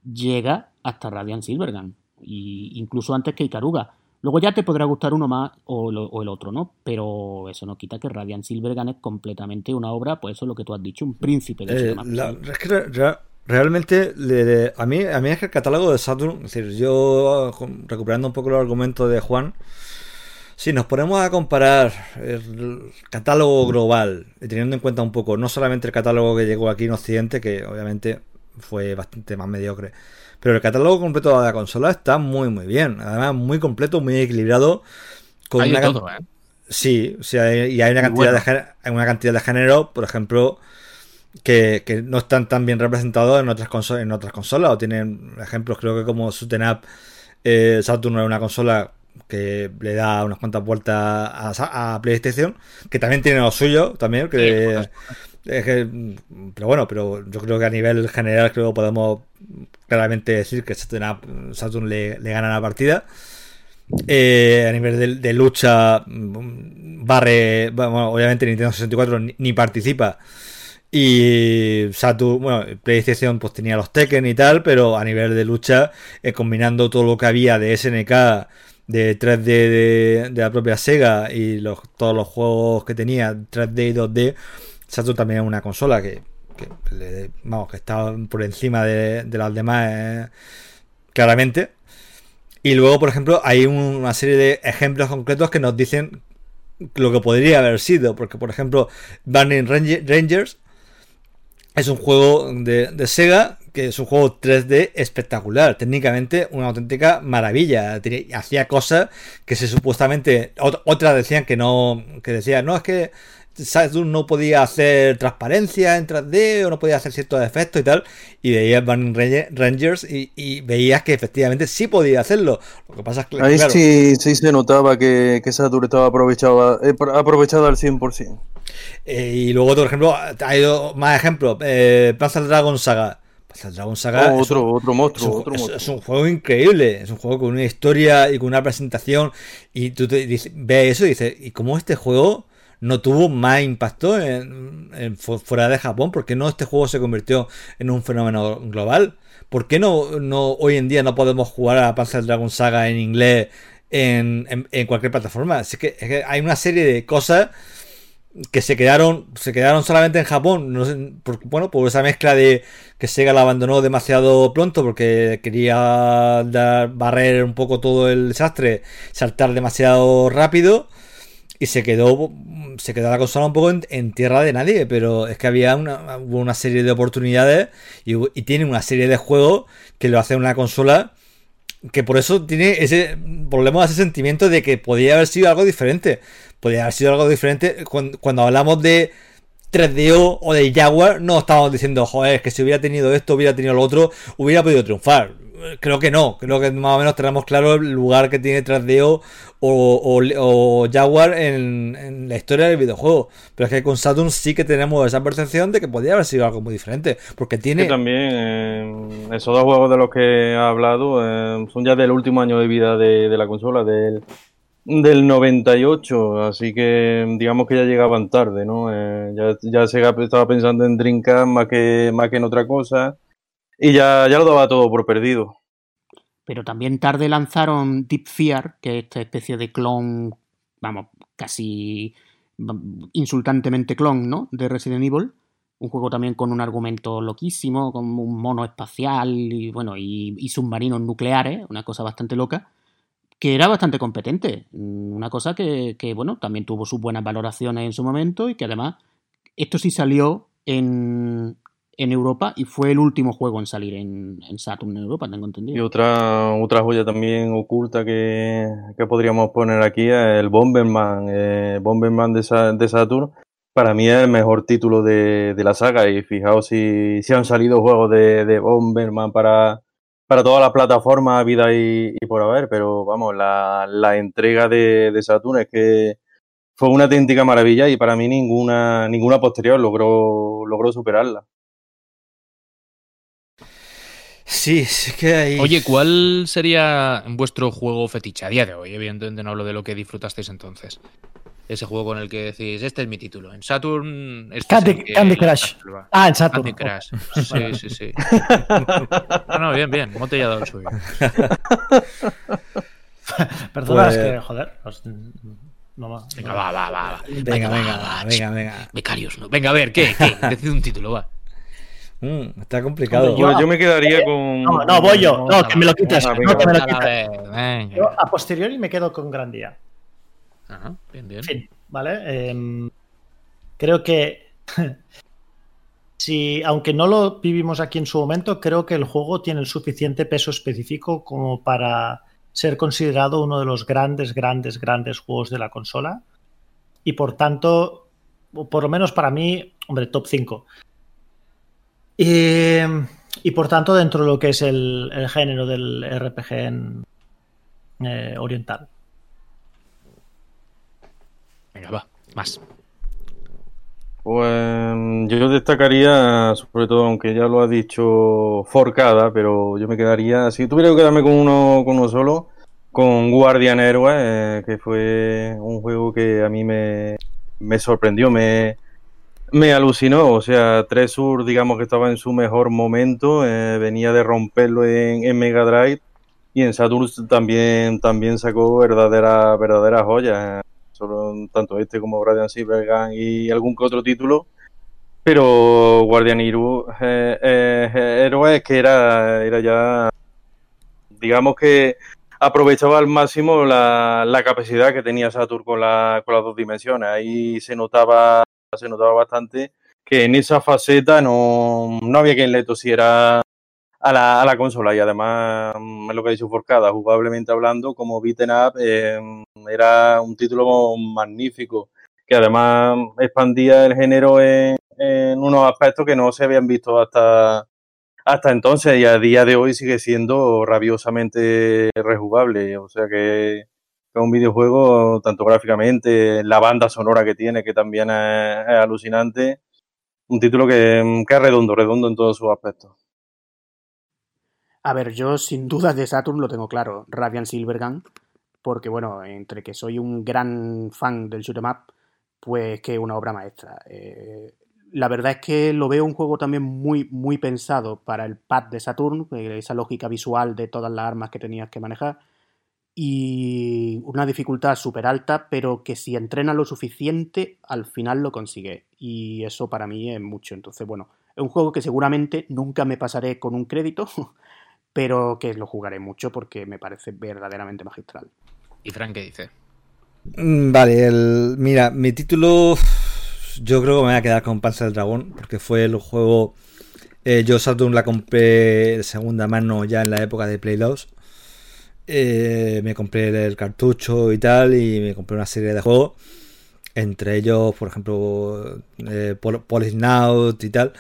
llega hasta Radiant Silvergun, y incluso antes que Ikaruga. Luego ya te podrá gustar uno más o, el otro, ¿no? Pero eso no quita que Radiant Silvergun es completamente una obra, pues eso es lo que tú has dicho, un príncipe de eh, Es que realmente a, mí, a mí es que el catálogo de Saturn, es decir, yo recuperando un poco los argumentos de Juan, si nos ponemos a comparar el catálogo global, teniendo en cuenta un poco no solamente el catálogo que llegó aquí en Occidente, que obviamente fue bastante más mediocre, pero el catálogo completo de la consola está muy muy bien, además muy completo, muy equilibrado. Con hay una todo, ¿eh? Sí, y hay una cantidad, de, hay una cantidad de género, por ejemplo, que, no están tan bien representados en otras consolas, en otras consolas, o tienen ejemplos, creo que como Sutten Up, eh, Saturn es una consola que le da unas cuantas vueltas a, PlayStation, que también tiene lo suyo, también, que, pero bueno, pero yo creo que a nivel general creo que podemos claramente decir que Saturn le, le gana la partida. Eh, a nivel de, lucha, barre, bueno, obviamente Nintendo 64 ni, participa. Y Saturn, bueno, PlayStation pues tenía los Tekken y tal, pero a nivel de lucha, eh, combinando todo lo que había de SNK de 3D de, la propia Sega y todos los juegos que tenía 3D y 2D, Saturn también es una consola que, que, vamos, que está por encima de, las demás eh, claramente. Y luego, por ejemplo, hay una serie de ejemplos concretos que nos dicen lo que podría haber sido. Porque, por ejemplo, Burning Rangers es un juego de, de Sega que es un juego 3D espectacular, técnicamente una auténtica maravilla. Hacía cosas que se supuestamente otras decían que no, que decían, no, es que Saturn no podía hacer transparencia en 3D o no podía hacer ciertos efectos y tal. Y veías Burning Rangers y, veías que efectivamente sí podía hacerlo. Lo que pasa es que. Ahí sí, sí se notaba que, que Saturn estaba aprovechado, eh, aprovechado al 100%. Eh, y luego, por ejemplo, hay más ejemplos. Eh, Panzer Dragon Saga. Dragon Saga. Oh, otro, otro monstruo. Es un, es un, juego increíble. Es un juego con una historia y con una presentación. Y tú te dices, ves eso y dices, ¿y cómo este juego? no tuvo más impacto en, fuera de Japón? ¿Por qué no este juego se convirtió en un fenómeno global? ¿Por qué no, no hoy en día no podemos jugar a Panzer Dragon Saga en inglés en, cualquier plataforma? Que, es que, hay una serie de cosas que se quedaron se quedaron solamente en Japón no por, bueno por esa mezcla de que Sega la abandonó demasiado pronto porque quería dar, barrer un poco todo el desastre saltar demasiado rápido y se quedó se quedó la consola un poco en, tierra de nadie, pero es que había una, una serie de oportunidades y, tiene una serie de juegos que lo hace una consola que por eso tiene ese problema, ese sentimiento de que podía haber sido algo diferente. Podría haber sido algo diferente cuando, cuando hablamos de 3DO o de Jaguar, no estábamos diciendo, joder, que si hubiera tenido esto, hubiera tenido lo otro, hubiera podido triunfar creo que no. Creo que más o menos tenemos claro el lugar que tiene 3DO o, Jaguar en, la historia del videojuego. Pero es que con Saturn sí que tenemos esa percepción de que podría haber sido algo muy diferente. Porque tiene. también eh, esos dos juegos de los que he hablado eh, son ya del último año de vida de, la consola, del, del 98. Así que digamos que ya llegaban tarde, ¿no? Eh, ya, ya se estaba pensando en Dreamcast más que, más que en otra cosa y ya, ya lo daba todo por perdido. Pero también tarde lanzaron Deep Fear, que es esta especie de clon, vamos, casi insultantemente clon, ¿no? De Resident Evil. Un juego también con un argumento loquísimo, con un mono espacial y, bueno, y, submarinos nucleares, una cosa bastante loca, que era bastante competente. Una cosa que, que, bueno, también tuvo sus buenas valoraciones en su momento y que además esto sí salió en, en Europa y fue el último juego en salir en, Saturn en Europa, tengo entendido. Y otra, otra joya también oculta que, podríamos poner aquí es el Bomberman. Eh, Bomberman de, de, Saturn para mí es el mejor título de, la saga y fijaos si, si han salido juegos de, Bomberman para, para todas las plataformas, vida y, por haber, pero vamos, la, la entrega de, de Saturn es que fue una auténtica maravilla y para mí ninguna, ninguna posterior logró, logró superarla. Sí, es que hay... Oye, ¿cuál sería vuestro juego fetiche a día de hoy? Evidentemente no hablo de lo que disfrutasteis entonces. Ese juego con el que decís, este es mi título. En Saturn... Este Candy, Crush. Ah, en Saturn. Candy Crush. Sí, sí, sí. No, no, bien, bien. ¿Cómo te ha dado el suyo? Perdona, es que, pues- joder... No va. Venga, va, va, va. Venga, venga, venga, venga. Becarios, ¿no? Venga, a ver, ¿qué? ¿Qué? Decid un título, va. Mm, está complicado. yo, me quedaría con. No, no, voy yo. No, que me lo quites. no, que me lo quites. Yo a posteriori me quedo con Gran Día. Ajá, bien, bien. ¿vale? Em, creo que. si, aunque no lo vivimos aquí en su momento, creo que el juego tiene el suficiente peso específico como para ser considerado uno de los grandes, grandes, grandes juegos de la consola. Y por tanto, por lo menos para mí, hombre, top 5. Y, por tanto, dentro de lo que es el, género del RPG en, eh, oriental. Venga, va, más. Pues yo destacaría, sobre todo, aunque ya lo ha dicho Forcada, pero yo me quedaría, si tuviera que quedarme con uno, con uno solo, con Guardian Héroe, eh, que fue un juego que a mí me, me sorprendió, me, me alucinó, o sea, Tresur, digamos que estaba en su mejor momento, eh, venía de romperlo en, Mega Drive y en Saturn también, también sacó verdadera, verdadera joyas, solo tanto este como Guardian Silvergun y algún que otro título, pero Guardian Hero, eh, eh, Héroes que era, era ya, digamos que aprovechaba al máximo la, la capacidad que tenía Saturn con, la, con las dos dimensiones, ahí se notaba se notaba bastante que en esa faceta no, no había quien le tosiera a la, a la consola y además mm, es lo que ha dicho Forcada, jugablemente hablando, como beaten up, eh, era un título magnífico que además expandía el género en, en, unos aspectos que no se habían visto hasta, hasta entonces y a día de hoy sigue siendo rabiosamente rejugable. O sea que es un videojuego, tanto gráficamente, la banda sonora que tiene, que también es, es alucinante. Un título que, que es redondo, redondo en todos sus aspectos. A ver, yo sin dudas de Saturn lo tengo claro, Radiant Silvergun, porque bueno, entre que soy un gran fan del shoot'em up, pues que es una obra maestra. Eh, la verdad es que lo veo un juego también muy, muy pensado para el pad de Saturn, eh, esa lógica visual de todas las armas que tenías que manejar, y una dificultad súper alta, pero que si entrena lo suficiente, al final lo consigue. Y eso para mí es mucho. Entonces, bueno, es un juego que seguramente nunca me pasaré con un crédito, pero que lo jugaré mucho porque me parece verdaderamente magistral. ¿Y Frank qué dice? Mm, vale, el, mira, mi título yo creo que me voy a quedar con Panzer del Dragón porque fue el juego... Eh, yo Saturn la compré de segunda mano ya en la época de Play 2. Eh, me compré el cartucho y tal y me compré una serie de juegos. Entre ellos, por ejemplo, eh, Polisnaut y tal.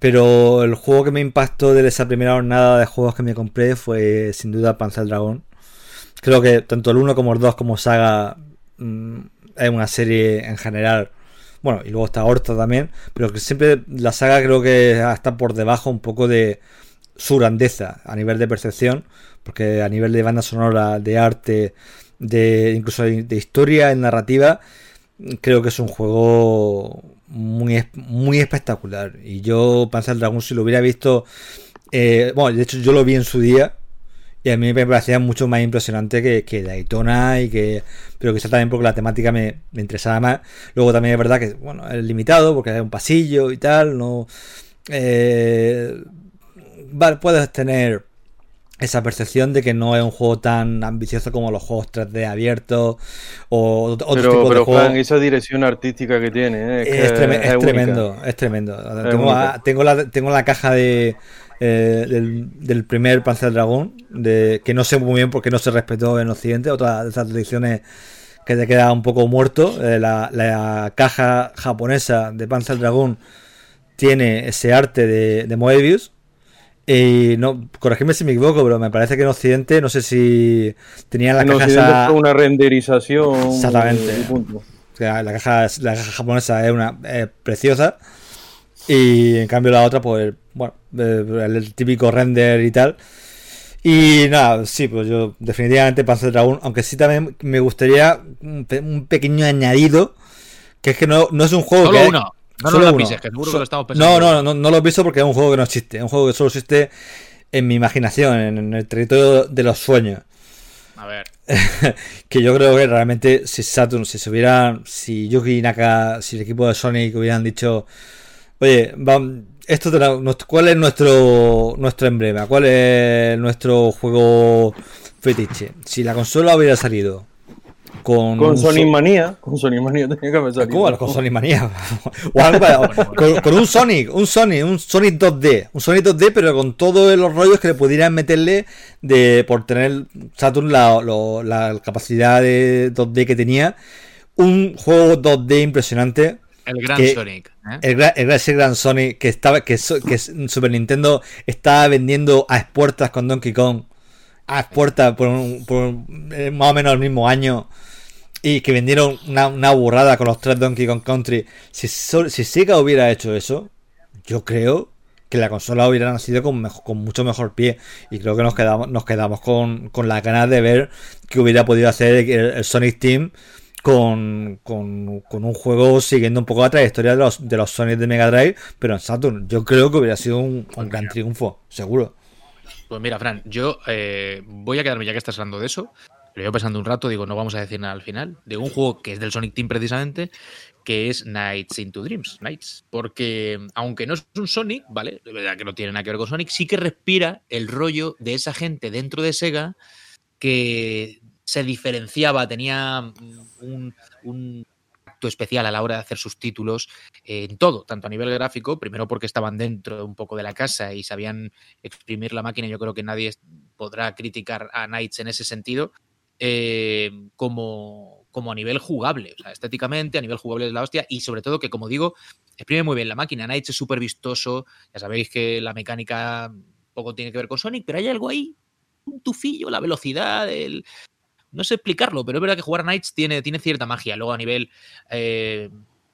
Pero el juego que me impactó de esa primera jornada de juegos que me compré fue sin duda Panzer Dragon. Creo que tanto el 1 como el 2 como saga mmm, es una serie en general. Bueno, y luego está Horta también. Pero que siempre la saga creo que está por debajo un poco de su grandeza a nivel de percepción. Porque a nivel de banda sonora, de arte, de incluso de historia, en narrativa, creo que es un juego muy, muy espectacular. Y yo, Panzer Dragon, si lo hubiera visto, eh, bueno, de hecho yo lo vi en su día. Y a mí me parecía mucho más impresionante que, que Daytona y que. Pero quizá también porque la temática me, me, interesaba más. Luego también es verdad que, bueno, es limitado porque hay un pasillo y tal. No. Eh, vale, puedes tener esa percepción de que no es un juego tan ambicioso como los juegos 3D abiertos o otro pero, tipo pero de juegos. Esa dirección artística que tiene ¿eh? es, Es, que es tremendo, es tremendo. Tengo, la, tengo la caja de eh, del, del primer Panzer Dragón, de, que no sé muy bien por qué no se respetó en Occidente, otra de esas tradiciones que te queda un poco muerto. Eh, la, la caja japonesa de Panzer Dragon tiene ese arte de, de Moebius. Y no, corregidme si me equivoco, pero me parece que en Occidente, no sé si tenían la En caja esa- fue una renderización Exactamente. y punto. o sea, la caja, la caja japonesa es una es preciosa. Y en cambio la otra, pues, bueno, eh, el, el típico render y tal. Y nada, sí, pues yo definitivamente Panzer Dragon, aunque sí también me gustaría un, pe- un pequeño añadido, que es que no, no es un juego Solo que... uno. No solo lo pises, que seguro So- que lo estamos pensando. No, no, no, no lo pienso porque es un juego que no existe. Es un juego que solo existe en mi imaginación, en, en el territorio de los sueños A ver. que yo creo que realmente si Saturn, si se hubiera, si Yuki Naka, si el equipo de Sonic hubieran dicho, oye, vam- esto te la- ¿cuál es nuestro nuestro emblema? ¿Cuál es nuestro juego fetiche? Si la consola hubiera salido con Con un Sonic so- Manía, con Sonic Manía tenía que haber salido. ¿Cómo? Con Sonic Manía. O algo, con, con un Sonic, un Sonic, un Sonic 2D. Un Sonic 2D, pero con todos los rollos que le pudieran meterle de por tener Saturn la, lo- la capacidad de 2D que tenía. Un juego 2D impresionante. El Gran que- Sonic. ¿eh? El, ese gran Sonic que estaba que, Super Nintendo estaba vendiendo a expuertas con Donkey Kong. A expuertas por, un- por eh, más o menos el mismo año. Y que vendieron una, una burrada con los tres Donkey Kong Country. Si, si Sega hubiera hecho eso, yo creo que la consola hubiera nacido con, mucho mejor pie. Y creo que nos quedamos, nos quedamos con, con las ganas de ver que hubiera podido hacer el, el Sonic Team con, con, con un juego siguiendo un poco la trayectoria de los, de los Sonic de Mega Drive, pero en Saturn. Yo creo que hubiera sido un, un gran triunfo, seguro. Pues mira, Fran, yo eh, voy a quedarme ya que estás hablando de eso. Lo llevo pensando un rato, digo, no vamos a decir nada al final. De un juego que es del Sonic Team precisamente, que es Nights into Dreams. Nights. Porque aunque no es un Sonic, ¿vale? De verdad que no tiene nada que ver con Sonic, sí que respira el rollo de esa gente dentro de Sega que se diferenciaba, tenía un, tacto especial a la hora de hacer sus títulos en todo, tanto a nivel gráfico, primero porque estaban dentro un poco de la casa y sabían exprimir la máquina, yo creo que nadie podrá criticar a Knights en ese sentido, eh, como, como a nivel jugable, o sea, estéticamente, a nivel jugable es la hostia, y sobre todo que, como digo, exprime muy bien la máquina. Knights es súper vistoso, ya sabéis que la mecánica poco tiene que ver con Sonic, pero hay algo ahí, un tufillo, la velocidad, el, no sé explicarlo, pero es verdad que jugar a Knights tiene, tiene cierta magia. Luego a nivel eh,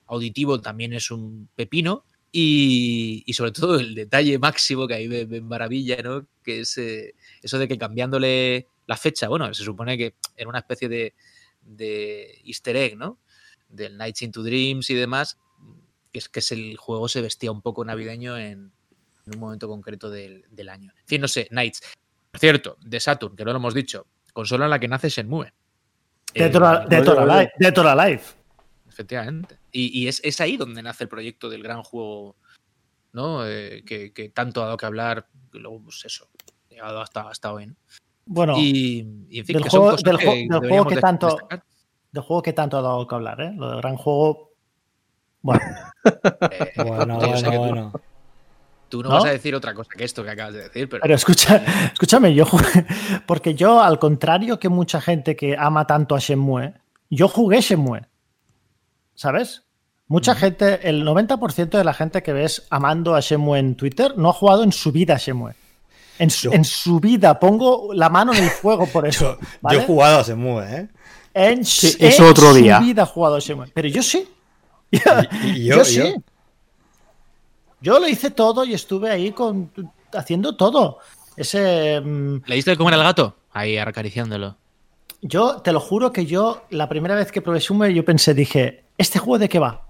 auditivo también es un pepino. Y, sobre todo el detalle máximo que ahí me, maravilla, ¿no? Que es eh, eso de que cambiándole la fecha, bueno, se supone que era una especie de, de easter egg, ¿no? Del Nights into Dreams y demás, que es que es el juego se vestía un poco navideño en, un momento concreto del, del, año. En fin, no sé, Nights. Por cierto, de Saturn, que no lo hemos dicho, consola en la que nace Shenmue. De Tora Life. Efectivamente. Y, es, ahí donde nace el proyecto del gran juego, ¿no? Eh, que, tanto ha dado que hablar, luego, pues eso, llegado hasta, hasta hoy, ¿no? Bueno, y, en fin, del, juego, del, juego, que tanto, del juego que tanto ha dado que hablar, ¿eh? Lo del gran juego. Bueno. Eh, bueno, bueno, bueno. Tú no, vas a decir otra cosa que esto que acabas de decir, pero. Pero escucha, escúchame, yo jugué, porque yo, al contrario que mucha gente que ama tanto a Shenmue, yo jugué Shenmue. ¿Sabes? Mucha gente, el 90% de la gente que ves amando a Shenmue en Twitter no ha jugado en su vida a Shenmue. En su, en su vida, pongo la mano en el fuego por eso. Yo, he jugado a Shenmue, ¿eh? En, otro su vida he jugado a Shenmue. Pero yo sí. Y, yo, sí. Yo lo hice todo y estuve ahí con, haciendo todo. Ese. Mm, ¿Le diste de comer al gato? Ahí acariciándolo. Yo te lo juro que yo, la primera vez que probé Sumer, yo pensé, dije, ¿este juego de qué va?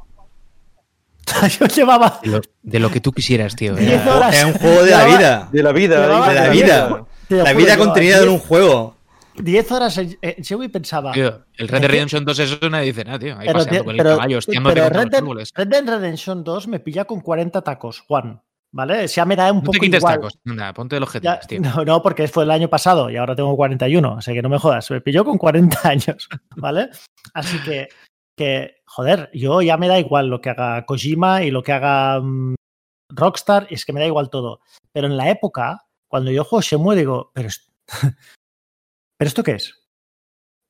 yo llevaba. De lo, que tú quisieras, tío. Es un juego de la vida. De la vida. De la vida. La vida contenida en un juego. 10 horas en, y pensaba. el Red Dead Redemption 2 eso nadie dice nada, tío. Ahí pero, paseando con el caballo, pero Red, Red Dead Redemption 2 me pilla con 40 tacos, Juan. ¿Vale? Ya me da un no poco te quites igual. tacos. Nada, ponte los objetivos, tío. No, no, porque fue el año pasado y ahora tengo 41, así que no me jodas. Me pilló con 40 años, ¿vale? Así que, que, joder, yo ya me da igual lo que haga Kojima y lo que haga um, Rockstar, es que me da igual todo. Pero en la época, cuando yo juego Shenmue, digo, pero, ¿pero esto qué es?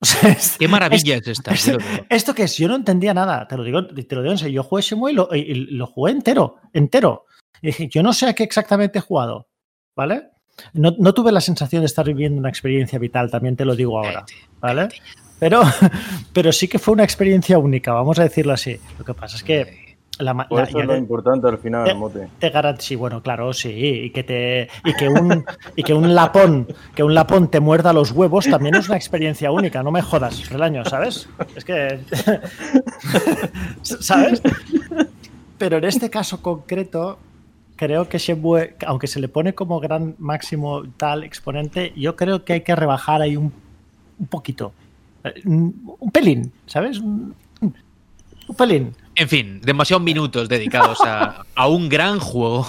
Qué maravilla es, esta. Esto, qué es? Yo no entendía nada, te lo digo, te lo digo en serio. Yo jugué Shenmue y lo, y lo jugué entero, entero. Y dije, yo no sé a qué exactamente he jugado, ¿vale? No, no, tuve la sensación de estar viviendo una experiencia vital, también te lo digo ahora, ¿vale? Pero, pero sí que fue una experiencia única, vamos a decirlo así. Lo que pasa es que la, eso es lo importante al final, te, mote. Te sí, bueno, claro, sí, y que te y que un y que un lapón, que un lapón te muerda los huevos también es una experiencia única, no me jodas, el año, ¿sabes? Es que ¿sabes? Pero en este caso concreto creo que Shenmue, aunque se le pone como gran máximo tal exponente, yo creo que hay que rebajar ahí un, un poquito. Un, pelín, ¿sabes? Un, pelín. En fin, demasiados minutos dedicados a, a, un gran juego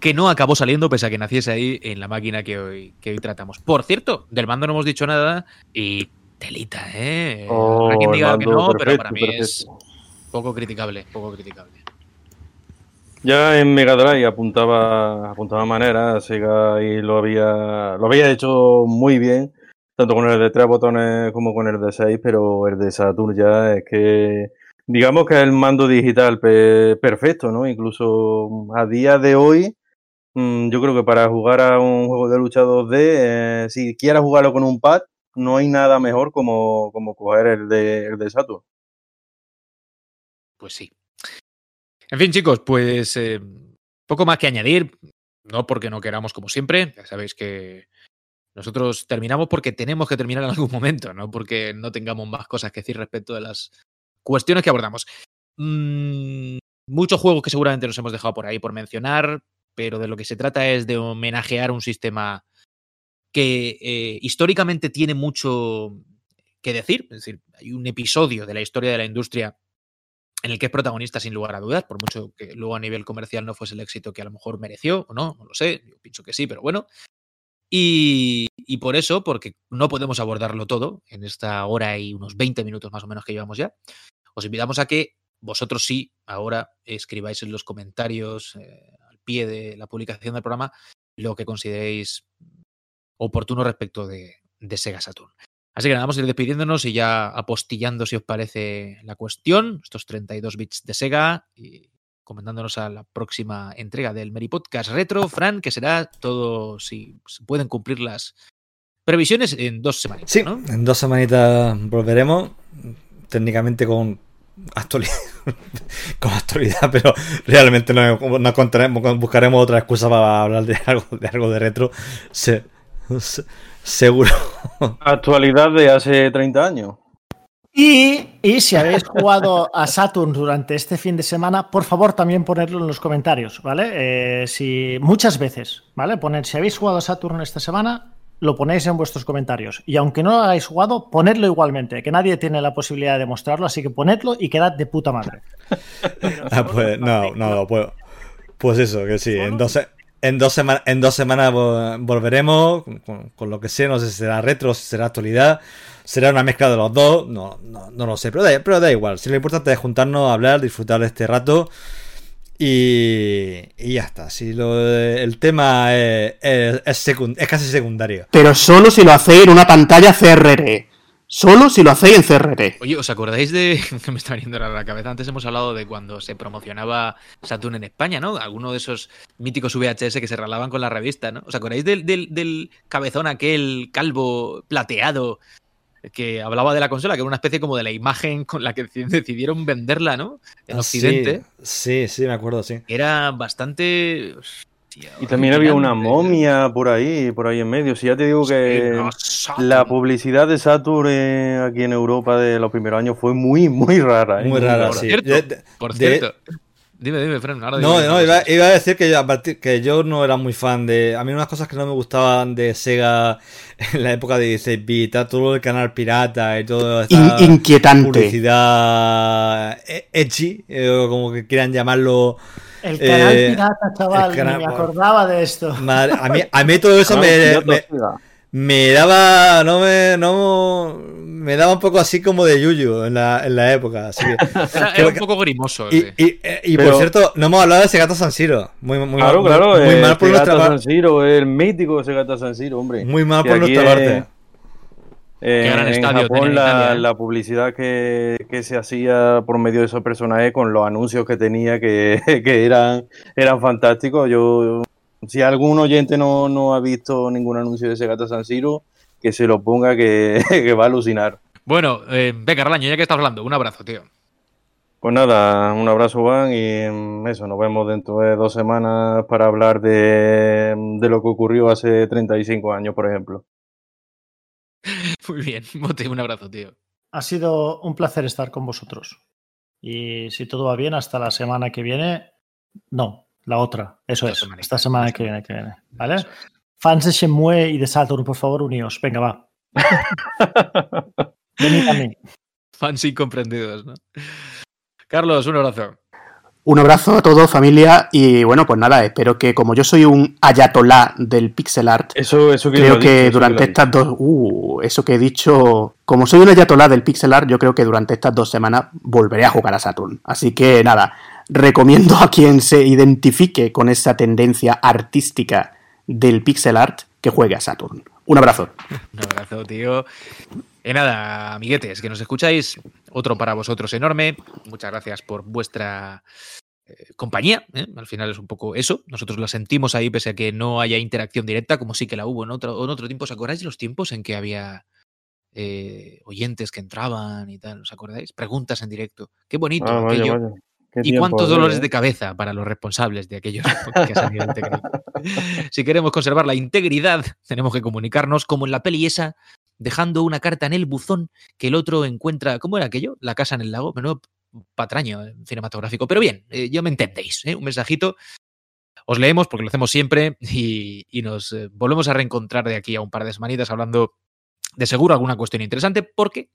que no acabó saliendo pese a que naciese ahí en la máquina que hoy, que hoy tratamos. Por cierto, del mando no hemos dicho nada y telita, ¿eh? Oh, quien diga que no, pero para mí es poco criticable, poco criticable. Ya en Mega Drive apuntaba, apuntaba manera, Sega y lo había, lo había hecho muy bien, tanto con el de tres botones como con el de seis, pero el de Saturn ya es que, digamos que es el mando digital perfecto, ¿no? Incluso a día de hoy, mm, yo creo que para jugar a un juego de lucha 2D, eh, si quieras jugarlo con un pad, no hay nada mejor como, como coger el de, el de Saturn. Pues sí, en fin, chicos, pues eh, poco más que añadir, no porque no queramos como siempre, ya sabéis que nosotros terminamos porque tenemos que terminar en algún momento, no porque no tengamos más cosas que decir respecto de las cuestiones que abordamos. Mm, muchos juegos que seguramente nos hemos dejado por ahí por mencionar, pero de lo que se trata es de homenajear un sistema que eh, históricamente tiene mucho que decir. Es decir, hay un episodio de la historia de la industria en el que es protagonista sin lugar a dudas, por mucho que luego a nivel comercial no fuese el éxito que a lo mejor mereció o no, no lo sé, yo pienso que sí, pero bueno. Y, por eso, porque no podemos abordarlo todo en esta hora y unos 20 minutos más o menos que llevamos ya, os invitamos a que vosotros sí, ahora escribáis en los comentarios eh, al pie de la publicación del programa lo que consideréis oportuno respecto de, Sega Saturn. Así que nada, vamos a ir despidiéndonos y ya apostillando si os parece la cuestión, estos 32 bits de Sega comentándonos a la próxima entrega del Meri Podcast Retro, Fran, que será todo, si se pueden cumplir las previsiones, en dos semanas. Sí, en dos semanitas volveremos, técnicamente con actualidad, con actualidad, pero realmente no, no buscaremos otra excusa para hablar de algo de, algo de retro. Se, seguro. Actualidad de hace 30 años. Y, y, si habéis jugado a Saturn durante este fin de semana, por favor también ponerlo en los comentarios, ¿vale? Eh, si, muchas veces, ¿vale? Poner si habéis jugado a Saturn esta semana, lo ponéis en vuestros comentarios. Y aunque no lo hayáis jugado, ponedlo igualmente, que nadie tiene la posibilidad de mostrarlo, así que ponedlo y quedad de puta madre. ah, pues, no, no, pues, pues eso, que sí, en dos, dos, en dos semanas volveremos con, lo que sea, no sé si será retro, si será actualidad, será una mezcla de los dos, no, no, no lo sé, pero da, pero da igual. Si lo importante es juntarnos, hablar, disfrutar de este rato y, y ya está. Si lo, el tema es, es, es, casi secundario. Pero solo si lo hacéis en una pantalla CRT. Solo si lo hacéis en CRT. Oye, ¿os acordáis de que me está viniendo a la cabeza? Antes hemos hablado de cuando se promocionaba Saturn en España, ¿no? Alguno de esos míticos VHS que se ralaban con la revista, ¿no? ¿Os acordáis del, del, cabezón aquel calvo plateado que hablaba de la consola, que era una especie como de la imagen con la que decidieron venderla, ¿no? En ah, Occidente. Sí, sí, me acuerdo, sí. Era bastante y también había una momia por ahí, por ahí en medio. Si ya te digo que la publicidad de Saturn eh, aquí en Europa de los primeros años fue muy, muy rara. ¿eh? Muy rara, por sí. Cierto, por cierto. Dime, dime, Fran. no, no, iba, a decir que yo, que yo no era muy fan de. A mí, unas cosas que no me gustaban de Sega en la época de 16 bit, todo el canal pirata y todo. inquietante. Publicidad e-, edgy, eh, como que quieran llamarlo. El canal eh, pirata, chaval, me acordaba de esto. a, mí, a mí todo eso me, me, daba. No me. No, me daba un poco así como de yuyu en la, en la época. Así era, un poco grimoso. Y, y, y, por cierto, no hemos hablado de Segata San Siro. Muy, muy, claro, claro. Muy, mal por nuestra parte. San Siro, el mítico Segata San Siro, hombre. Muy mal por nuestra parte. Eh, en Japón la, ¿eh? la, publicidad que, que, se hacía por medio de esos personajes con los anuncios que tenía que, que eran, eran fantásticos. Yo, si algún oyente no, no ha visto ningún anuncio de Segata San Siro, que se lo ponga que, que va a alucinar. Bueno, eh, venga, Arlaño, ya que estás hablando, un abrazo, tío. Pues nada, un abrazo, Juan, y mm, eso, nos vemos dentro de dos semanas para hablar de, de lo que ocurrió hace 35 años, por ejemplo. Muy bien, Mote, un abrazo, tío. Ha sido un placer estar con vosotros. Y si todo va bien, hasta la semana que viene. No, la otra. Eso es. esta semana que viene, que viene. ¿Vale? Fans de Shenmue y de Saturn, por favor, uníos. Venga, va. Venid a mí. Fans incomprendidos, ¿no? Carlos, un abrazo. Un abrazo a todos, familia, y bueno, pues nada, espero que como yo soy un ayatolá del pixel art, eso, eso creo que durante estas dos, uh, eso que he dicho, como soy un ayatolá del pixel art, yo creo que durante estas dos semanas volveré a jugar a Saturn. Así que nada, recomiendo a quien se identifique con esa tendencia artística del pixel art que juegue a Saturn. Un abrazo. Un abrazo, tío. Y nada, amiguetes, que nos escucháis, otro para vosotros enorme. Muchas gracias por vuestra eh, compañía. ¿eh? Al final es un poco eso. Nosotros la sentimos ahí, pese a que no haya interacción directa, como sí que la hubo en otro, en otro tiempo. ¿Os acordáis de los tiempos en que había eh, oyentes que entraban y tal? ¿Os acordáis? Preguntas en directo. Qué bonito. Ah, aquello. ¿Y cuántos dolores de cabeza para los responsables de aquellos que han salido Si queremos conservar la integridad, tenemos que comunicarnos como en la peli esa dejando una carta en el buzón que el otro encuentra. ¿Cómo era aquello? La casa en el lago. Menudo patraño eh, cinematográfico. Pero bien, eh, ya me entendéis. ¿eh? Un mensajito. Os leemos porque lo hacemos siempre y, nos volvemos a reencontrar de aquí a un par de semanitas hablando de seguro alguna cuestión interesante porque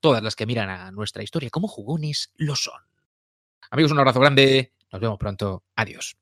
todas las que miran a nuestra historia como jugones lo son. Amigos, un abrazo grande. Nos vemos pronto. Adiós.